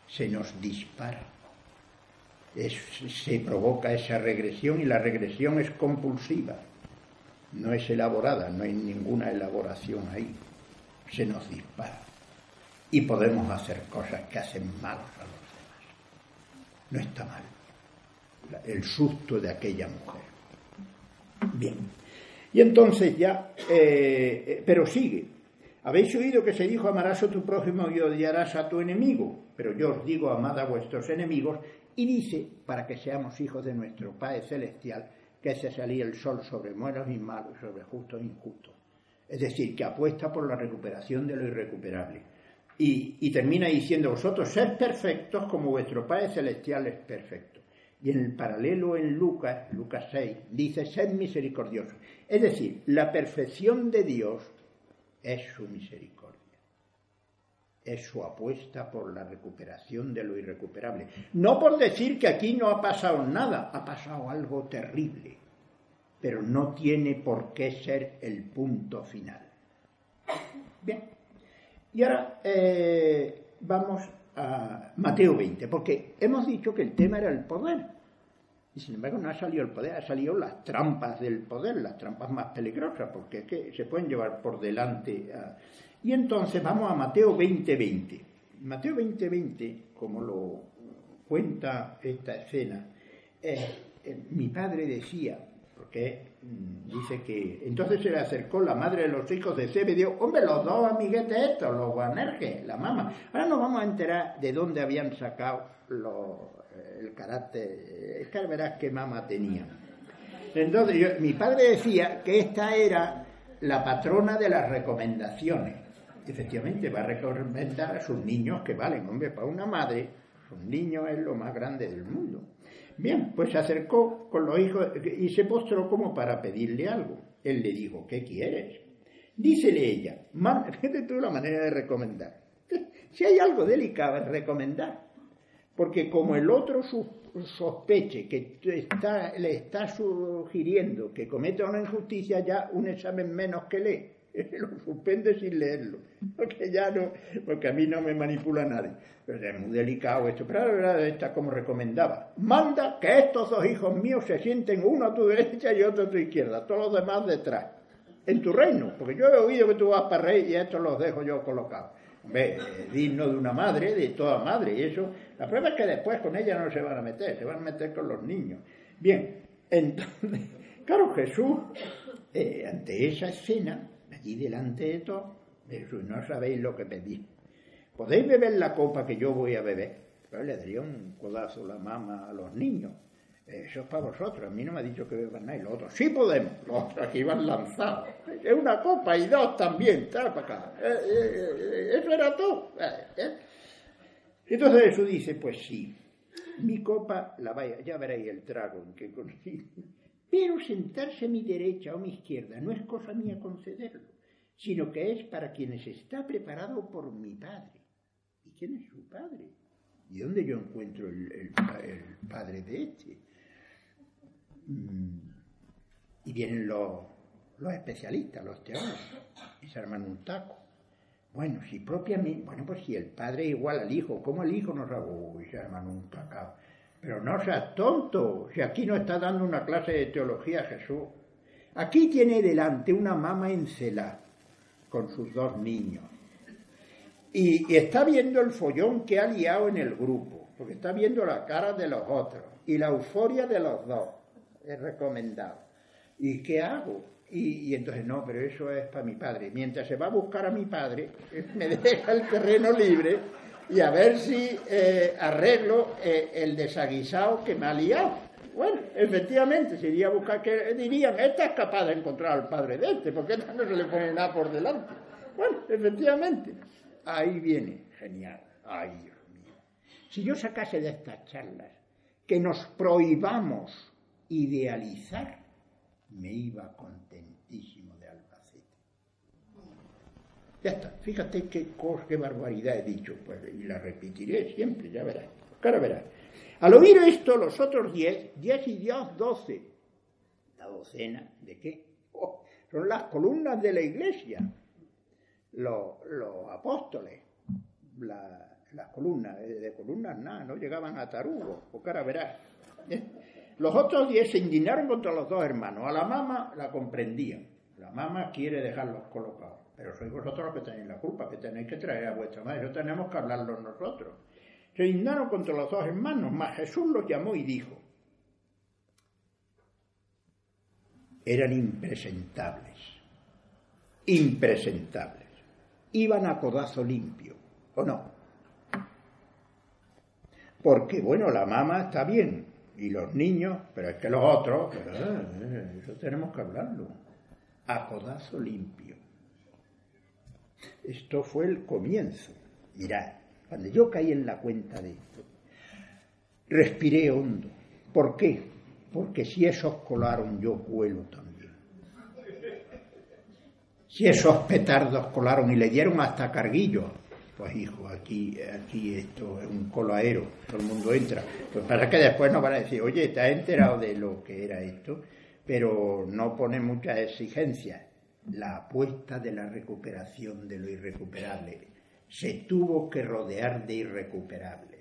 [SPEAKER 1] se nos dispara se provoca esa regresión y la regresión es compulsiva, no es elaborada, no hay ninguna elaboración ahí, se nos dispara y podemos hacer cosas que hacen mal a los demás. No está mal el susto de aquella mujer. Bien, y entonces ya, eh, eh, pero sigue. Habéis oído que se dijo amarás a tu prójimo y odiarás a tu enemigo, pero yo os digo amad a vuestros enemigos y dice, para que seamos hijos de nuestro Padre Celestial, que se salía el sol sobre buenos y malos, sobre justos e injustos. Es decir, que apuesta por la recuperación de lo irrecuperable. Y, termina diciendo, vosotros sed perfectos como vuestro Padre Celestial es perfecto. Y en el paralelo en Lucas, Lucas 6, dice, sed misericordiosos. Es decir, la perfección de Dios es su misericordia es su apuesta por la recuperación de lo irrecuperable. No por decir que aquí no ha pasado nada, ha pasado algo terrible, pero no tiene por qué ser el punto final. Bien, y ahora eh, vamos a Mateo 20, porque hemos dicho que el tema era el poder. Y sin embargo no ha salido el poder, ha salido las trampas del poder, las trampas más peligrosas, porque es que se pueden llevar por delante a y entonces vamos a Mateo 20:20. Mateo 20:20, como lo cuenta esta escena, eh, mi padre decía, porque mm, dice que entonces se le acercó la madre de los hijos de Zebedeo, hombre, los dos amiguetes estos, los guanerges, la mamá. Ahora nos vamos a enterar de dónde habían sacado eh, el carácter, es que verás qué mamá tenía. Entonces mi padre decía que esta era la patrona de las recomendaciones efectivamente va a recomendar a sus niños que valen, hombre, para una madre, sus niños es lo más grande del mundo. Bien, pues se acercó con los hijos y se postró como para pedirle algo. Él le dijo, ¿qué quieres? Dícele ella, <laughs> fíjate tú la manera de recomendar. <laughs> Si hay algo delicado recomendar, porque como el otro sospeche que está, le está sugiriendo que cometa una injusticia, ya un examen menos que lee <laughs> lo suspende sin leerlo, porque ya no, porque a mí no me manipula nadie. Pero es muy delicado esto, pero la verdad está como recomendaba. Manda que estos dos hijos míos se sienten uno a tu derecha y otro a tu izquierda, todos los demás detrás, en tu reino, porque yo he oído que tú vas para rey y estos los dejo yo colocados. Ve, digno de una madre, de toda madre, y eso, la prueba es que después con ella no se van a meter, se van a meter con los niños. Bien, entonces, <laughs> claro, Jesús, eh, ante esa escena, allí delante de todo, Jesús, no sabéis lo que pedís. ¿Podéis beber la copa que yo voy a beber? Pero le daría un codazo la mamá a los niños. Eso es para vosotros. A mí no me ha dicho que beban nada. Y los otros, sí podemos. Los otros aquí iban lanzados. Es una copa y dos también. Trae para acá. Eh, eh, eh, eso era todo. Entonces Jesús dice, pues sí, mi copa la vaya, ya veréis el trago en que consiste. Pero sentarse a mi derecha o a mi izquierda no es cosa mía concederlo, sino que es para quienes está preparado por mi Padre. ¿Y quién es su Padre? ¿Y dónde yo encuentro el, Padre de este? Mm, y vienen los, especialistas, los teólogos, y se arman un taco. Bueno, si propiamente, bueno, pues si el padre es igual al hijo, ¿cómo el hijo nos robó? Y se arman un cacao. Pero no seas tonto, si aquí no está dando una clase de teología Jesús. Aquí tiene delante una mamá en cela con sus dos niños. Y, está viendo el follón que ha liado en el grupo, porque está viendo la cara de los otros y la euforia de los dos. Es recomendado. ¿Y qué hago? Y, y, entonces, no, pero eso es para mi padre. Mientras se va a buscar a mi padre, me deja el terreno libre y a ver si eh, arreglo eh, el desaguisado que me ha liado. Bueno, efectivamente, se iría a buscar que dirían, esta es capaz de encontrar al padre de este, porque esta no se le pone nada por delante. Bueno, efectivamente, ahí viene, genial. Ay, Dios mío. Si yo sacase de estas charlas que nos prohibamos idealizar, me iba contentísimo de Albacete. Ya está, fíjate qué, qué barbaridad he dicho, pues, y la repetiré siempre, ya verás. Ahora verás. Al oír esto, los otros diez, diez y diez, doce, la docena, ¿de qué? Oh, son las columnas de la iglesia, los, apóstoles, las columnas, de, columnas nada, no llegaban a tarugo, o cara verás. <laughs> Los otros diez se indignaron contra los dos hermanos. A la mamá la comprendían. La mamá quiere dejarlos colocados. Pero sois vosotros los que tenéis la culpa, que tenéis que traer a vuestra madre. Eso tenemos que hablarlo nosotros. Se indignaron contra los dos hermanos, mas Jesús los llamó y dijo, eran impresentables, impresentables, iban a codazo limpio, ¿o no? Porque, bueno, la mamá está bien, y los niños, pero es que los otros, eh, eso tenemos que hablarlo, a codazo limpio. Esto fue el comienzo. Mirad, cuando yo caí en la cuenta de esto, respiré hondo. ¿Por qué? Porque si esos colaron, yo vuelo también. Si esos petardos colaron y le dieron hasta carguillo, pues hijo, aquí, aquí esto es un colaero, todo el mundo entra. Pues para que después nos van a decir, oye, ¿te has enterado de lo que era esto? Pero no pone muchas exigencias. La apuesta de la recuperación de lo irrecuperable se tuvo que rodear de irrecuperables.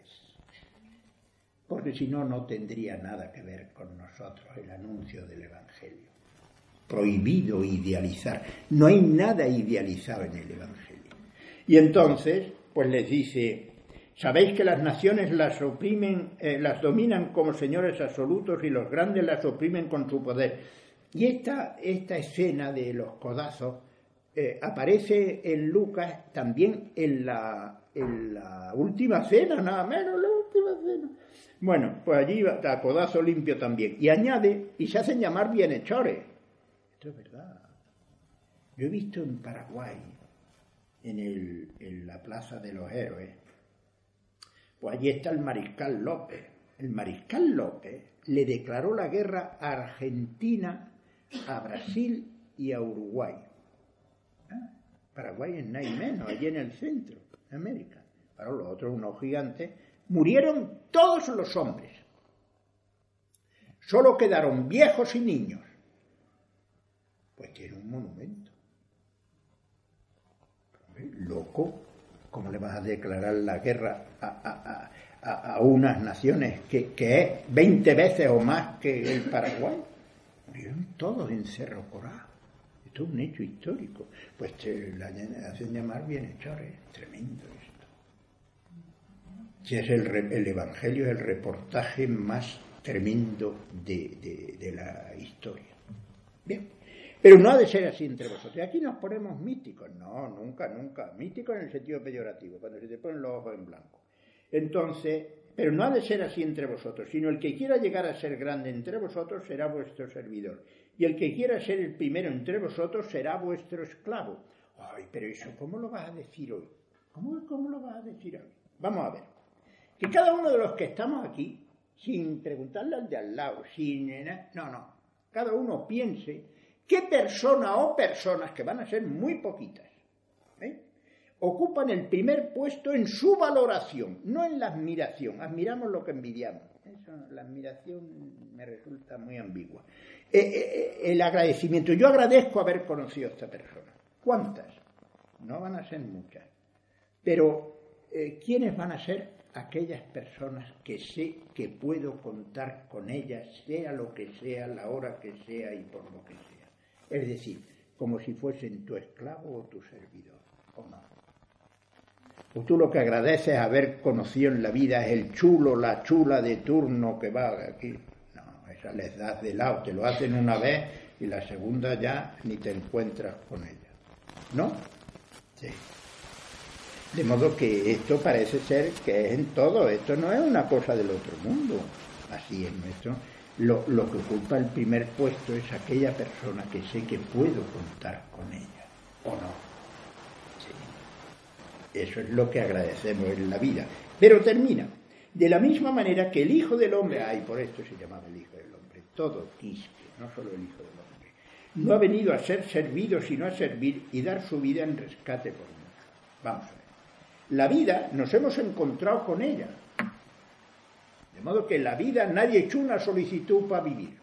[SPEAKER 1] Porque si no, no tendría nada que ver con nosotros el anuncio del Evangelio. Prohibido idealizar. No hay nada idealizado en el Evangelio. Y entonces, pues les dice, ¿sabéis que las naciones las oprimen, eh, las dominan como señores absolutos y los grandes las oprimen con su poder? Y esta, esta escena de los codazos eh, aparece en Lucas también en la, en la última cena, nada menos, la última cena. Bueno, pues allí va a codazo limpio también. Y añade, y se hacen llamar bienhechores. Esto es verdad. Yo he visto en Paraguay, en, el, en la Plaza de los Héroes, pues allí está el mariscal López. El mariscal López le declaró la guerra Argentina, a Brasil y a Uruguay. Paraguay es nada menos, allí en el centro de América. Para los otros, unos gigantes, murieron todos los hombres. Solo quedaron viejos y niños. Pues tiene un monumento. Loco, ¿cómo le vas a declarar la guerra a, unas naciones que, que, es 20 veces o más que el Paraguay? Murieron todos en Cerro Corá es un hecho histórico. Pues la hacen llamar bienhechores, tremendo esto. Si es el, el, Evangelio es el reportaje más tremendo de, de, la historia. Bien. Pero no ha de ser así entre vosotros. Y aquí nos ponemos místicos. No, nunca, nunca. Místicos en el sentido peyorativo, cuando se te ponen los ojos en blanco. Entonces, pero no ha de ser así entre vosotros, sino el que quiera llegar a ser grande entre vosotros será vuestro servidor y el que quiera ser el primero entre vosotros será vuestro esclavo. Ay, pero eso, ¿cómo lo vas a decir hoy? ¿Cómo, lo vas a decir hoy? Vamos a ver. Que cada uno de los que estamos aquí, sin preguntarle al de al lado, sin... No, no. Cada uno piense qué persona o personas, que van a ser muy poquitas, ¿eh? ocupan el primer puesto en su valoración, no en la admiración. Admiramos lo que envidiamos. Eso, la admiración me resulta muy ambigua. Eh, eh, el agradecimiento. Yo agradezco haber conocido a esta persona. ¿Cuántas? No van a ser muchas. Pero, eh, ¿quiénes van a ser? Aquellas personas que sé que puedo contar con ellas, sea lo que sea, la hora que sea y por lo que sea. Es decir, como si fuesen tu esclavo o tu servidor, ¿o no? O tú lo que agradeces haber conocido en la vida es el chulo, la chula de turno que va aquí les das de lado, te lo hacen una vez y la segunda ya ni te encuentras con ella. ¿No? Sí. De modo que esto parece ser que es en todo, esto no es una cosa del otro mundo, así es nuestro. Lo, lo que ocupa el primer puesto es aquella persona que sé que puedo contar con ella, ¿o no? Eso es lo que agradecemos en la vida. Pero termina. De la misma manera que el Hijo del Hombre, ay, por esto se llamaba el Hijo del Hombre, todo quisque, no solo el Hijo del Hombre, no ha venido a ser servido, sino a servir y dar su vida en rescate por muchos. Vamos a ver. La vida nos hemos encontrado con ella. De modo que la vida nadie echó una solicitud para vivir.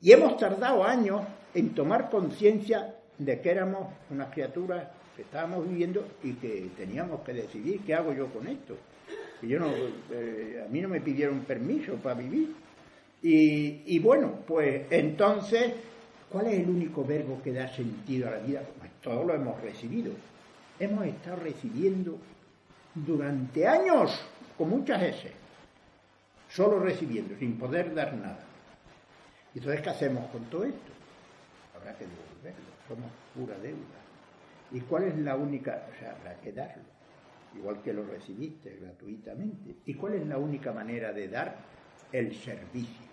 [SPEAKER 1] Y hemos tardado años en tomar conciencia de que éramos unas criaturas que estábamos viviendo y que teníamos que decidir qué hago yo con esto yo no, eh, a mí no me pidieron permiso para vivir. Y, bueno, pues entonces, ¿cuál es el único verbo que da sentido a la vida? Pues todo lo hemos recibido. Hemos estado recibiendo durante años, con muchas S, solo recibiendo, sin poder dar nada. ¿Y entonces qué hacemos con todo esto? Habrá que devolverlo, somos pura deuda. ¿Y cuál es la única? O sea, habrá que darlo igual que lo recibiste gratuitamente. ¿Y cuál es la única manera de dar el servicio?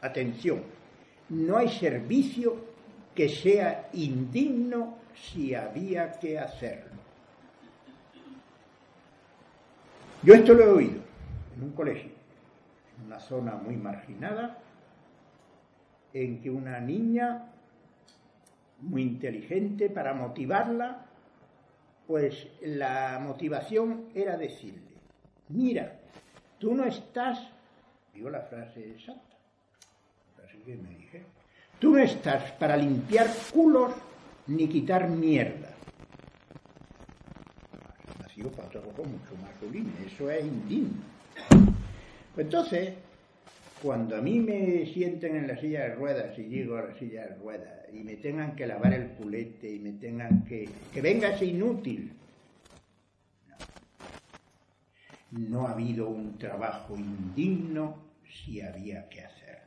[SPEAKER 1] Atención, no hay servicio que sea indigno si había que hacerlo. Yo esto lo he oído en un colegio, en una zona muy marginada, en que una niña muy inteligente, para motivarla, pues la motivación era decirle, mira, tú no estás, digo la frase exacta, así que me dije, tú no estás para limpiar culos ni quitar mierda. Nació para otro mucho más sublime, eso es indigno. Pues entonces, cuando a mí me sienten en la silla de ruedas y llego a la silla de ruedas y me tengan que lavar el culete y me tengan que... que venga ese inútil. No. no ha habido un trabajo indigno si había que hacerlo.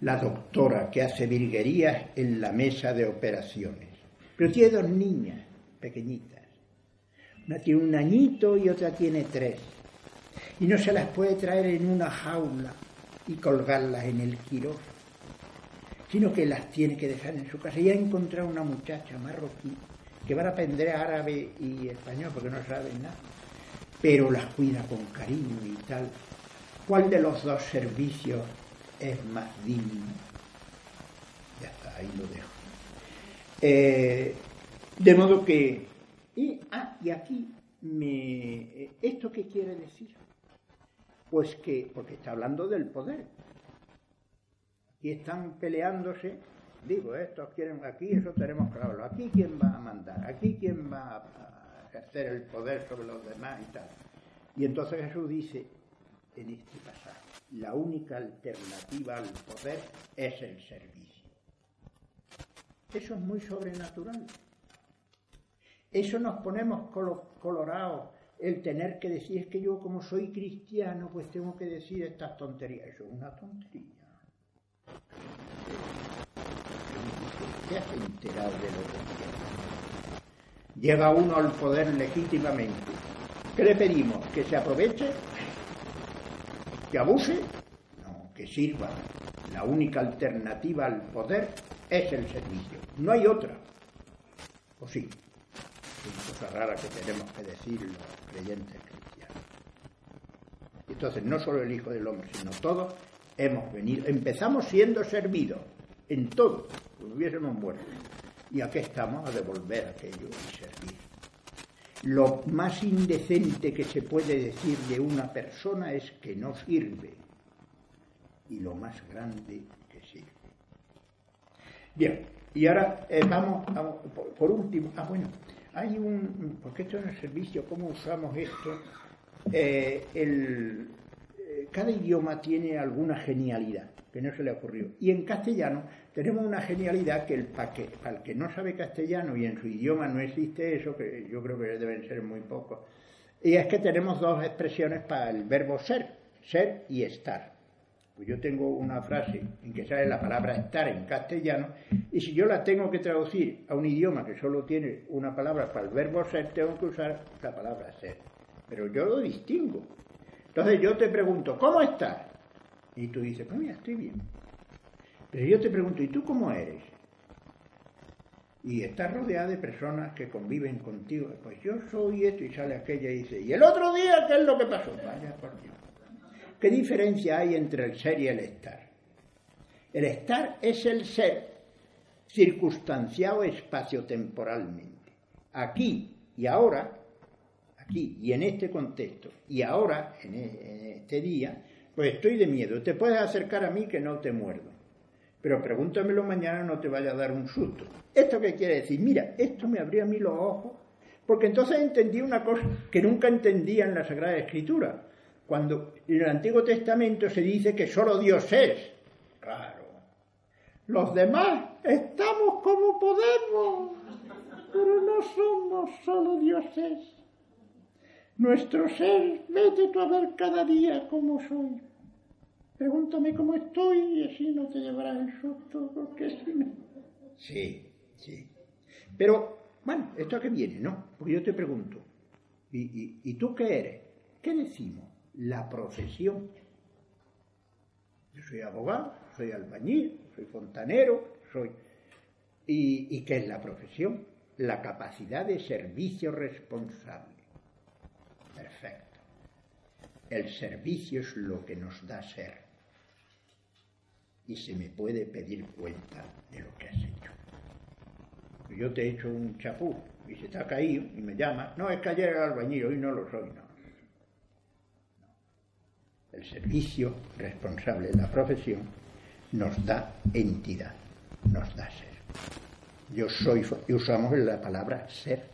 [SPEAKER 1] La doctora que hace virguerías en la mesa de operaciones. Pero tiene dos niñas pequeñitas. Una tiene un añito y otra tiene tres. Y no se las puede traer en una jaula y colgarlas en el quirófano sino que las tiene que dejar en su casa. Y ha encontrado una muchacha marroquí que va a aprender árabe y español porque no saben nada, pero las cuida con cariño y tal. ¿Cuál de los dos servicios es más digno? Ya está, ahí lo dejo. Eh, de modo que, y, ah, y aquí, me, ¿esto qué quiere decir? Pues que, porque está hablando del poder, y están peleándose, digo, estos quieren aquí, eso tenemos que hablarlo, aquí quién va a mandar, aquí quién va a ejercer el poder sobre los demás y tal. Y entonces Jesús dice en este pasaje, la única alternativa al poder es el servicio. Eso es muy sobrenatural. Eso nos ponemos colorados, el tener que decir, es que yo como soy cristiano, pues tengo que decir estas tonterías. Eso es una tontería. ¿Qué has enterado de lo que Llega uno al poder legítimamente. ¿Qué le pedimos? ¿Que se aproveche? ¿Que abuse? No, que sirva. La única alternativa al poder es el servicio. No hay otra. ¿O sí? Es cosa rara que tenemos que decir los creyentes cristianos. Entonces, no solo el Hijo del Hombre, sino todos hemos venido, empezamos siendo servidos en todo, como hubiésemos muerto. Y aquí estamos a devolver aquello y servir. Lo más indecente que se puede decir de una persona es que no sirve. Y lo más grande que sirve. Bien, y ahora eh, vamos, por, último, ah bueno, hay un, porque esto es el servicio, ¿cómo usamos esto? Eh, el, cada idioma tiene alguna genialidad que no se le ocurrió. Y en castellano tenemos una genialidad que, el, para, que, el que no sabe castellano y en su idioma no existe eso, que yo creo que deben ser muy pocos, y es que tenemos dos expresiones para el verbo ser, ser y estar. Pues yo tengo una frase en que sale la palabra estar en castellano, y si yo la tengo que traducir a un idioma que solo tiene una palabra para el verbo ser, tengo que usar la palabra ser. Pero yo lo distingo. Entonces yo te pregunto, ¿cómo estás? Y tú dices, pues mira, estoy bien. Pero yo te pregunto, ¿y tú cómo eres? y estás rodeada de personas que conviven contigo. Pues yo soy esto y sale aquella y dice, ¿y el otro día qué es lo que pasó? Vaya por Dios. ¿Qué diferencia hay entre el ser y el estar? El estar es el ser circunstanciado espacio-temporalmente. Aquí y ahora, aquí y en este contexto, y ahora, en e, este día, pues estoy de miedo. Te puedes acercar a mí que no te muerdo. Pero pregúntamelo mañana, no te vaya a dar un susto. ¿Esto qué quiere decir? Mira, esto me abría a mí los ojos, porque entonces entendí una cosa que nunca entendía en la Sagrada Escritura. Cuando en el Antiguo Testamento se dice que solo Dios es. Claro. Los demás estamos como podemos, pero no somos solo dioses. Nuestro ser, vete tú a ver cada día cómo soy. Pregúntame cómo estoy y así no te llevarás el susto, porque si no... Sí, sí. Pero, bueno, ¿esto a qué viene, no? Porque yo te pregunto, ¿y, y tú qué eres? ¿Qué decimos? La profesión. Yo soy abogado, soy albañil, soy fontanero, soy... ¿Y, ¿Y qué es la profesión? La capacidad de servicio responsable. Perfecto. El servicio es lo que nos da ser y se me puede pedir cuenta de lo que has hecho. Yo te he hecho un chapú y se te ha caído y me llama, no, es que ayer era albañil, hoy no lo soy, no. El servicio responsable de la profesión nos da entidad, nos da ser. Yo soy, y usamos la palabra ser,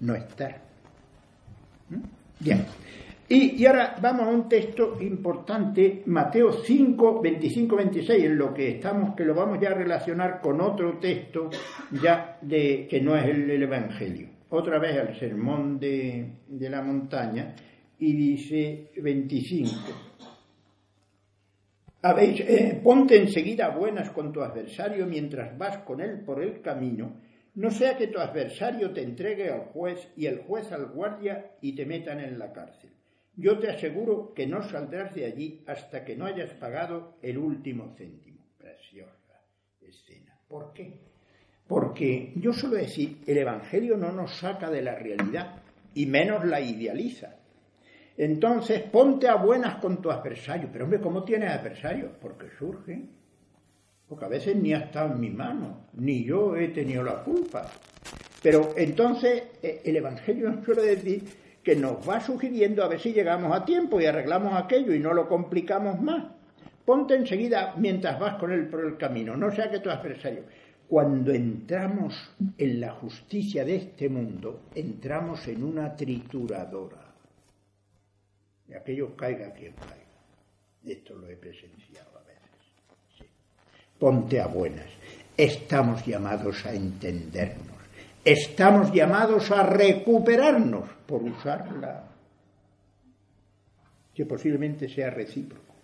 [SPEAKER 1] no estar. ¿Mm? Bien. Y, ahora vamos a un texto importante, Mateo 5, 25, 26, en lo que estamos, que lo vamos ya a relacionar con otro texto ya de que no es el, Evangelio. Otra vez al sermón de, la montaña, y dice 25. Habéis, eh, ponte enseguida buenas con tu adversario mientras vas con él por el camino, no sea que tu adversario te entregue al juez y el juez al guardia y te metan en la cárcel yo te aseguro que no saldrás de allí hasta que no hayas pagado el último céntimo. Preciosa escena. ¿Por qué? Porque yo suelo decir, el Evangelio no nos saca de la realidad y menos la idealiza. Entonces, ponte a buenas con tu adversario. Pero hombre, ¿cómo tienes adversario? Porque surge. Porque a veces ni ha estado en mi mano, ni yo he tenido la culpa. Pero entonces eh, el Evangelio nos suele decir que nos va sugiriendo a ver si llegamos a tiempo y arreglamos aquello y no lo complicamos más. Ponte enseguida mientras vas con él por el camino, no sea que tu adversario. Cuando entramos en la justicia de este mundo, entramos en una trituradora. Y aquello caiga quien caiga. Esto lo he presenciado a veces. Ponte a buenas. Estamos llamados a entendernos estamos llamados a recuperarnos por usarla, que posiblemente sea recíproco.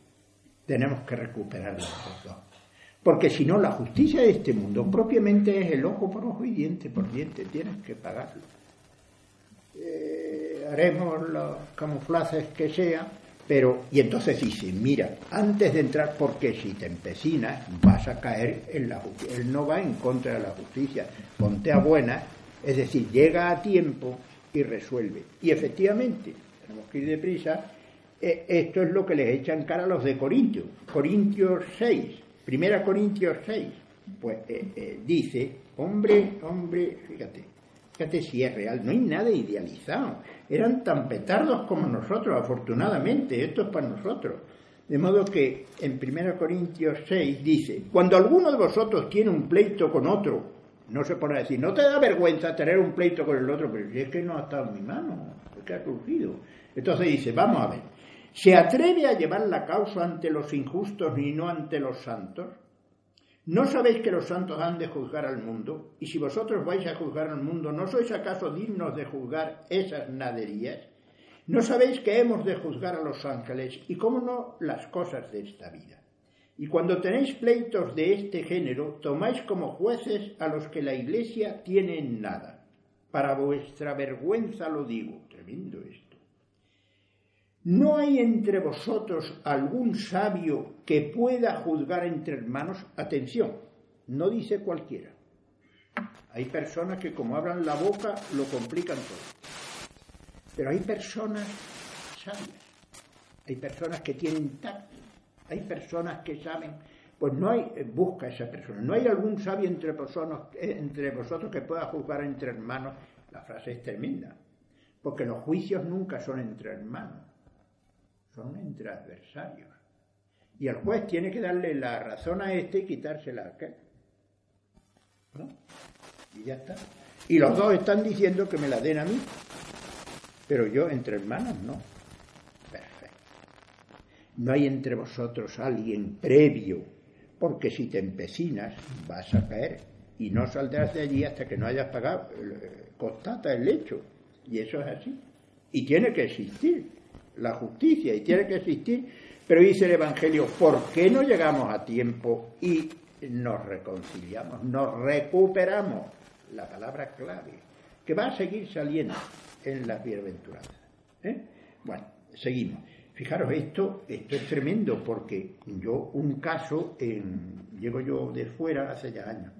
[SPEAKER 1] Tenemos que recuperarla. Porque si no, la justicia de este mundo propiamente es el ojo por ojo y diente por diente. Tienes que pagarlo. Eh, haremos los camuflajes que sea, pero, y entonces dice, mira, antes de entrar, porque si te empecinas, vas a caer en la justicia. Él no va en contra de la justicia, ponte a buena, es decir, llega a tiempo y resuelve. Y efectivamente, tenemos que ir deprisa, eh, esto es lo que les echan cara a los de Corintios. Corintios 6, primera Corintios 6, pues eh, eh, dice, hombre, hombre, fíjate, fíjate si es real, no hay nada idealizado eran tan petardos como nosotros, afortunadamente, esto es para nosotros. De modo que en 1 Corintios 6 dice, cuando alguno de vosotros tiene un pleito con otro, no se pone a decir, no te da vergüenza tener un pleito con el otro, pero si es que no ha estado en mi mano, es que ha surgido. Entonces dice, vamos a ver, ¿se atreve a llevar la causa ante los injustos y no ante los santos? ¿No sabéis que los santos han de juzgar al mundo? Y si vosotros vais a juzgar al mundo, ¿no sois acaso dignos de juzgar esas naderías? ¿No sabéis que hemos de juzgar a los ángeles y cómo no las cosas de esta vida? Y cuando tenéis pleitos de este género, tomáis como jueces a los que la Iglesia tiene en nada. Para vuestra vergüenza lo digo. Tremendo esto. ¿No hay entre vosotros algún sabio que pueda juzgar entre hermanos? Atención, no dice cualquiera. Hay personas que como abran la boca lo complican todo. Pero hay personas sabias, hay personas que tienen tacto, hay personas que saben, pues no hay, busca esa persona, no hay algún sabio entre vosotros, entre vosotros que pueda juzgar entre hermanos. La frase es tremenda, porque los juicios nunca son entre hermanos, son entre adversarios. Y el juez tiene que darle la razón a este y quitársela a aquel. ¿No? Y ya está. Y los dos están diciendo que me la den a mí. Pero yo entre hermanos no. Perfecto. No hay entre vosotros alguien previo, porque si te empecinas vas a caer y no saldrás de allí hasta que no hayas pagado. Eh, constata el hecho. Y eso es así. Y tiene que existir la justicia y tiene que existir. Pero dice el Evangelio, ¿por qué no llegamos a tiempo y nos reconciliamos, nos recuperamos? La palabra clave, que va a seguir saliendo en las bienaventuradas. ¿eh? Bueno, seguimos. Fijaros, esto, esto es tremendo porque yo, un caso, en, llego yo de fuera hace ya años,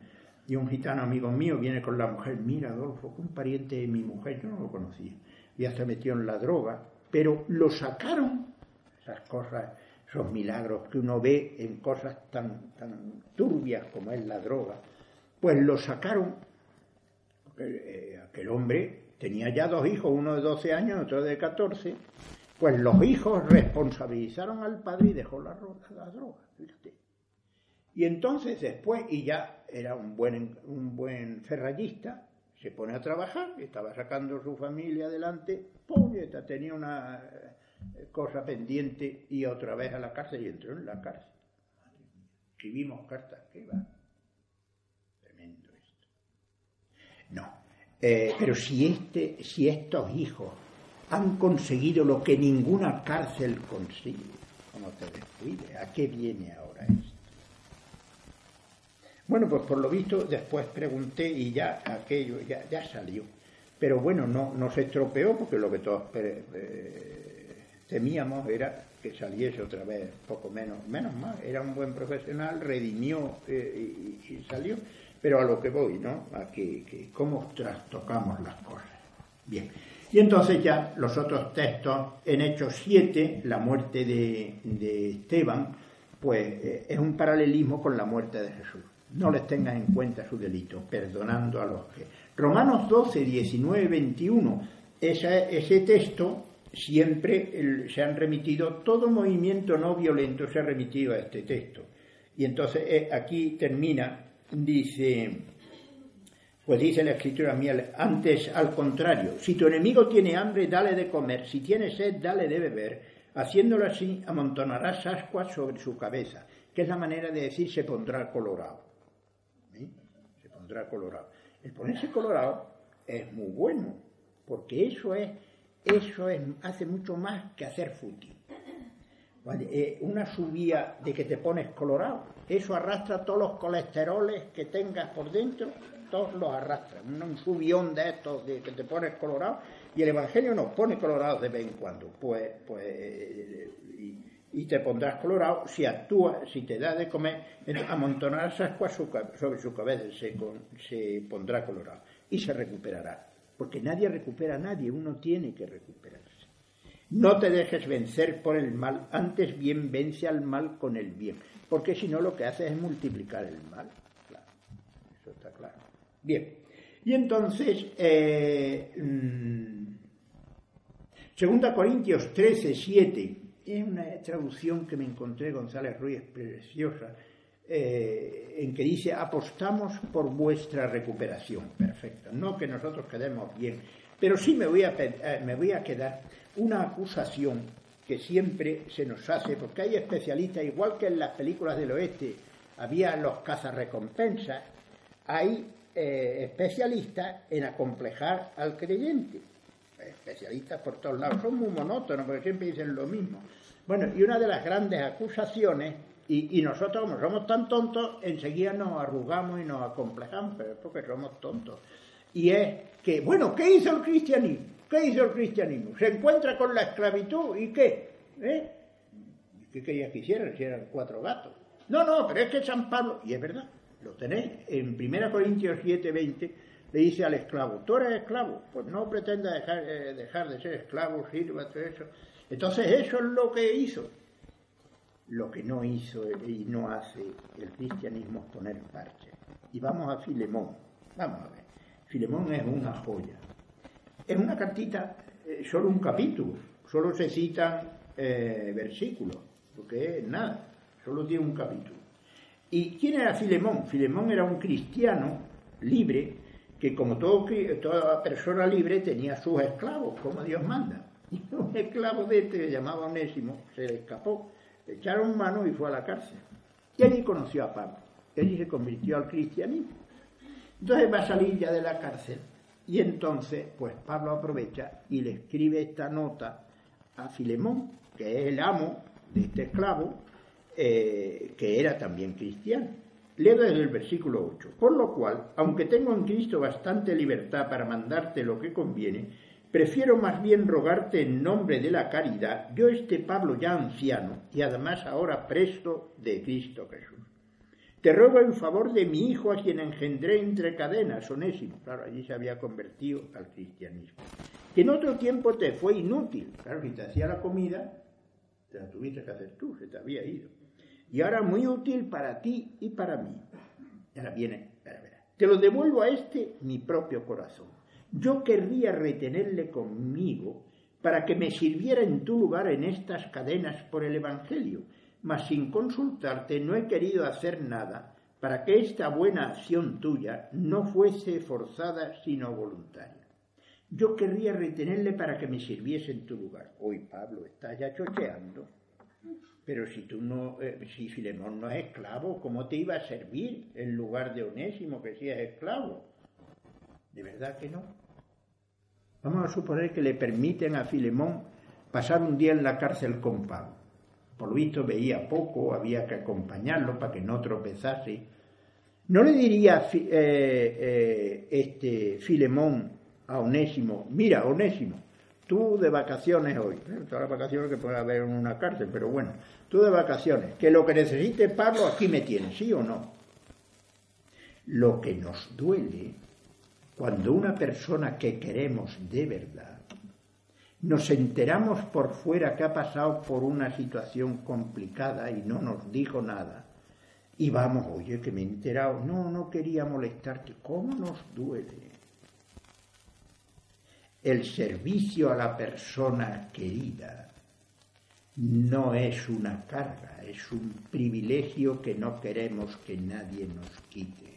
[SPEAKER 1] y un gitano amigo mío viene con la mujer, mira Adolfo, un pariente de mi mujer, yo no lo conocía, ya se metió en la droga, pero lo sacaron, esas cosas, esos milagros que uno ve en cosas tan, turbias como es la droga, pues lo sacaron, eh, aquel hombre tenía ya dos hijos, uno de 12 años, otro de 14, pues los hijos responsabilizaron al padre y dejó la, la droga, Y entonces después, y ya era un buen, un buen ferrallista, se pone a trabajar, estaba sacando su familia adelante, puñeta, tenía una eh, cosa pendiente y otra vez a la cárcel y entró en la cárcel. Escribimos cartas, ¿qué va? Tremendo esto. No, eh, pero si, este, si estos hijos han conseguido lo que ninguna cárcel consigue, como te descuide, ¿a qué viene ahora esto? Bueno, pues por lo visto después pregunté y ya aquello ya, ya salió. Pero bueno, no, no se estropeó porque lo que todos eh, temíamos era que saliese otra vez, poco menos, menos mal, era un buen profesional, redimió eh, y salió. Pero a lo que voy, ¿no? A que, cómo trastocamos las cosas. Bien. Y entonces ya los otros textos, en Hechos 7, la muerte de, Esteban, pues eh, es un paralelismo con la muerte de Jesús. No les tengas en cuenta su delito, perdonando a los que... Romanos 12, 19, 21, ese texto siempre se han remitido, todo movimiento no violento se ha remitido a este texto. Y entonces eh, aquí termina dice, pues dice la escritura mía, antes al contrario, si tu enemigo tiene hambre, dale de comer, si tiene sed, dale de beber, haciéndolo así, amontonarás ascuas sobre su cabeza, que es la manera de decir se pondrá colorado. ¿Eh? El ponerse colorado es muy bueno, porque eso es, eso es, hace mucho más que hacer fútil. Eh, una subida de que te pones colorado, eso arrastra todos los colesteroles que tengas por dentro, todos los arrastra. Un, subión de estos de que te pones colorado, y el Evangelio nos pone colorados de vez en cuando. Pues, pues y, te pondrás colorado si actúa, si te da de comer, amontonarás ascuas sobre su cabeza, se, se pondrá colorado y se recuperará. Porque nadie recupera a nadie, uno tiene que recuperarse. No te dejes vencer por el mal, antes bien vence al mal con el bien, porque si no lo que hace es multiplicar el mal. Claro, eso está claro. Bien, y entonces, eh, mm, Segunda Corintios 13, 7, es una traducción que me encontré, González Ruiz, preciosa, eh, en que dice, apostamos por vuestra recuperación. Perfecto. No que nosotros quedemos bien, pero sí me voy a, eh, me voy a quedar una acusación que siempre se nos hace, porque hay especialistas, igual que en las películas del oeste había los cazarrecompensas, hay eh, especialistas en acomplejar al creyente. Especialistas por todos lados, son muy monótonos, porque siempre dicen lo mismo. Bueno, y una de las grandes acusaciones, y, nosotros como somos tan tontos, enseguida nos arrugamos y nos acomplejamos, pero es porque somos tontos. Y es que, bueno, ¿qué hizo el cristianismo? ¿Qué hizo el cristianismo? Se encuentra con la esclavitud y qué? ¿Eh? ¿Qué querías que hicieran si eran cuatro gatos? No, no, pero es que San Pablo, y es verdad, Lo tenéis. En 1 Corintios 7, 20 le dice al esclavo, tú eres esclavo, pues no pretenda dejar, eh, dejar de ser esclavo, sirva, todo eso. Entonces eso es lo que hizo. Lo que no hizo y no hace el cristianismo es poner parche. Y vamos a Filemón. Vamos a ver. Filemón es una joya. Es una cartita, eh, solo un capítulo, solo se citan eh, versículos, porque es nada, solo tiene un capítulo. ¿Y quién era Filemón? Filemón era un cristiano libre que como todo, toda persona libre tenía sus esclavos, como Dios manda. <laughs> Y un esclavo de este que llamaba Onésimo se le escapó, le echaron mano y fue a la cárcel. Y allí conoció a Pablo. Allí se convirtió al cristianismo. Entonces va a salir ya de la cárcel y entonces pues Pablo aprovecha y le escribe esta nota a Filemón, que es el amo de este esclavo, eh, que era también cristiano. Leo desde el versículo 8. Por lo cual, aunque tengo en Cristo bastante libertad para mandarte lo que conviene, prefiero más bien rogarte en nombre de la caridad, yo este Pablo ya anciano y además ahora presto de Cristo Jesús. Te ruego en favor de mi hijo a quien engendré entre cadenas, Onésimo. Claro, allí se había convertido al cristianismo. Que en otro tiempo te fue inútil. Claro, si te hacía la comida, te la tuviste que hacer tú, se te había ido y ahora muy útil para ti y para mí. Ahora viene, te lo devuelvo a este mi propio corazón. Yo querría retenerle conmigo para que me sirviera en tu lugar en estas cadenas por el Evangelio, mas sin consultarte no he querido hacer nada para que esta buena acción tuya no fuese forzada sino voluntaria. Yo querría retenerle para que me sirviese en tu lugar. Hoy Pablo está ya chocheando pero si tú no, eh, si Filemón no es esclavo, ¿cómo te iba a servir en lugar de Onésimo que sí es esclavo? De verdad que no. Vamos a suponer que le permiten a Filemón pasar un día en la cárcel con Pablo. Por lo visto veía poco, había que acompañarlo para que no tropezase. ¿No le diría eh, eh, este Filemón a Onésimo, mira, Onésimo, tú de vacaciones hoy, ¿eh? todas las vacaciones que puede haber en una cárcel, pero bueno, tú de vacaciones, que lo que necesite Pablo aquí me tienes, ¿sí o no? Lo que nos duele cuando una persona que queremos de verdad nos enteramos por fuera que ha pasado por una situación complicada y no nos dijo nada, y vamos, oye, que me he enterado, no, no quería molestarte, ¿cómo nos duele? El servicio a la persona querida no es una carga, es un privilegio que no queremos que nadie nos quite.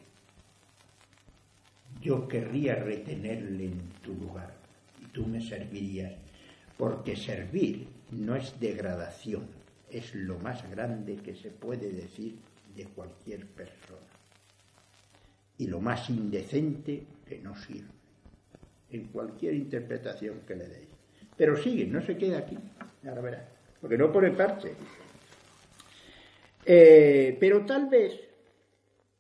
[SPEAKER 1] Yo querría retenerle en tu lugar y tú me servirías, porque servir no es degradación, es lo más grande que se puede decir de cualquier persona y lo más indecente que no sirve en cualquier interpretación que le deis. Pero sigue, no se queda aquí, ahora verás, porque no pone parche. Eh, pero tal vez,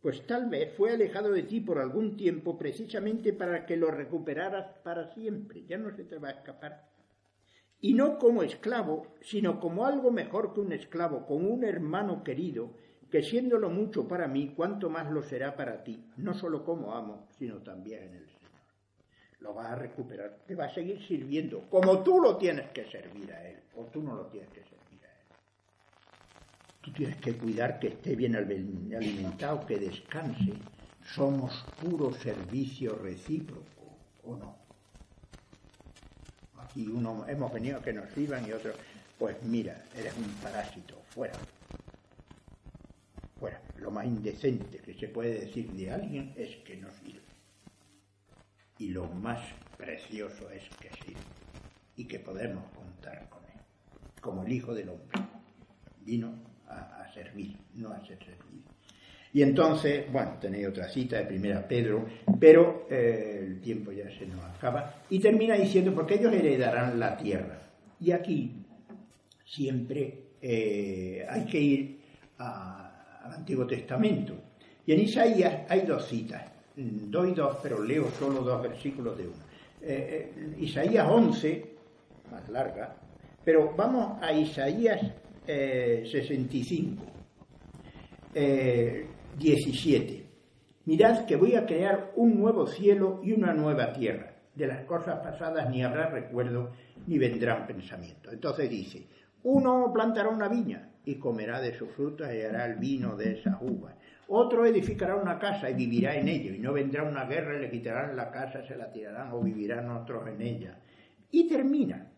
[SPEAKER 1] pues tal vez fue alejado de ti por algún tiempo precisamente para que lo recuperaras para siempre, ya no se te va a escapar. Y no como esclavo, sino como algo mejor que un esclavo, como un hermano querido, que siéndolo mucho para mí, cuanto más lo será para ti, no solo como amo, sino también en el lo vas a recuperar, te va a seguir sirviendo, como tú lo tienes que servir a él, o tú no lo tienes que servir a él. Tú tienes que cuidar que esté bien alimentado, que descanse. Somos puro servicio recíproco, ¿o no? Aquí uno hemos venido a que nos sirvan y otros, pues mira, eres un parásito, fuera. Fuera. Lo más indecente que se puede decir de alguien es que no sirve y lo más precioso es que sí, y que podemos contar con él, como el Hijo del Hombre. Vino a, servir, no a ser servido. Y entonces, bueno, tenéis otra cita de primera Pedro, pero eh, el tiempo ya se nos acaba, y termina diciendo, porque ellos heredarán la tierra. Y aquí siempre eh, hay que ir al Antiguo Testamento. Y en Isaías hay dos citas doy dos, pero leo solo dos versículos de uno. Eh, eh, Isaías 11, más larga, pero vamos a Isaías 65, eh, 17. Mirad que voy a crear un nuevo cielo y una nueva tierra. De las cosas pasadas ni habrá recuerdo ni vendrán pensamientos. Entonces dice, uno plantará una viña y comerá de sus frutas y hará el vino de esas uvas. Otro edificará una casa y vivirá en ella, y no vendrá una guerra y le quitarán la casa, se la tirarán o vivirán otros en ella. Y termina,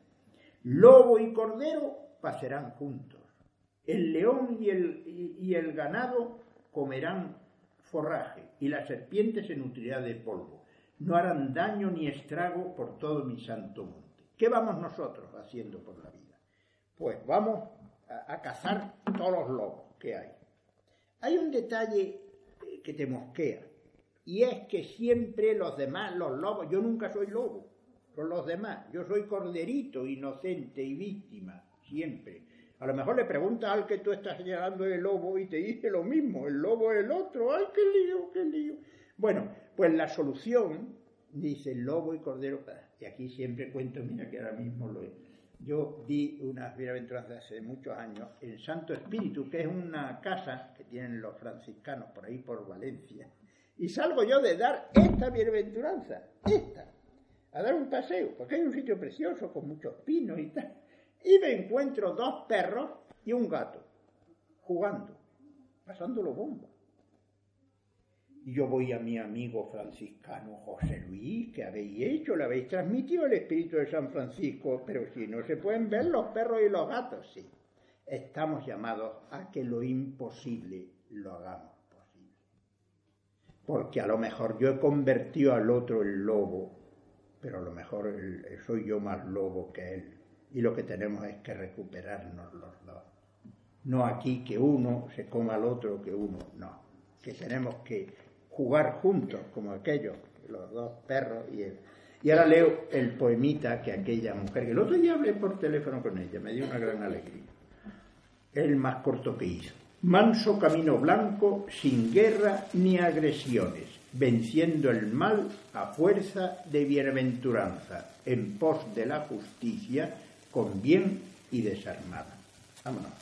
[SPEAKER 1] lobo y cordero pasarán juntos, el león y el, y el ganado comerán forraje, y la serpiente se nutrirá de polvo. No harán daño ni estrago por todo mi santo monte. ¿Qué vamos nosotros haciendo por la vida? Pues vamos a, cazar todos los lobos que hay. Hay un detalle eh, que te mosquea, y es que siempre los demás, los lobos, yo nunca soy lobo, son los demás, yo soy corderito, inocente y víctima, siempre. A lo mejor le preguntas al que tú estás señalando el lobo y te dice lo mismo, el lobo es el otro, ay, qué lío, qué lío. Bueno, pues la solución, dice lobo y cordero, y aquí siempre cuento, mira que ahora mismo lo es yo di unas bienaventuranzas hace muchos años en Santo Espíritu, que es una casa que tienen los franciscanos por ahí por Valencia. Y salgo yo de dar esta bienaventuranza, esta, a dar un paseo, porque hay un sitio precioso con muchos pinos y tal. Y me encuentro dos perros y un gato jugando, pasándolo bomba. Yo voy a mi amigo franciscano José Luis, ¿qué habéis hecho? Le habéis transmitido el espíritu de San Francisco, pero si no se pueden ver los perros y los gatos, sí. Estamos llamados a que lo imposible lo hagamos posible. Porque a lo mejor yo he convertido al otro en lobo, pero a lo mejor soy yo más lobo que él. Y lo que tenemos es que recuperarnos los dos. No aquí que uno se coma al otro, que uno no. Que tenemos que jugar juntos, como aquellos, los dos perros y él. Y ahora leo el poemita que aquella mujer, que el otro día hablé por teléfono con ella, me dio una gran alegría. El más corto que hizo. Manso camino blanco, sin guerra ni agresiones, venciendo el mal a fuerza de bienaventuranza, en pos de la justicia, con bien y desarmada. Vámonos.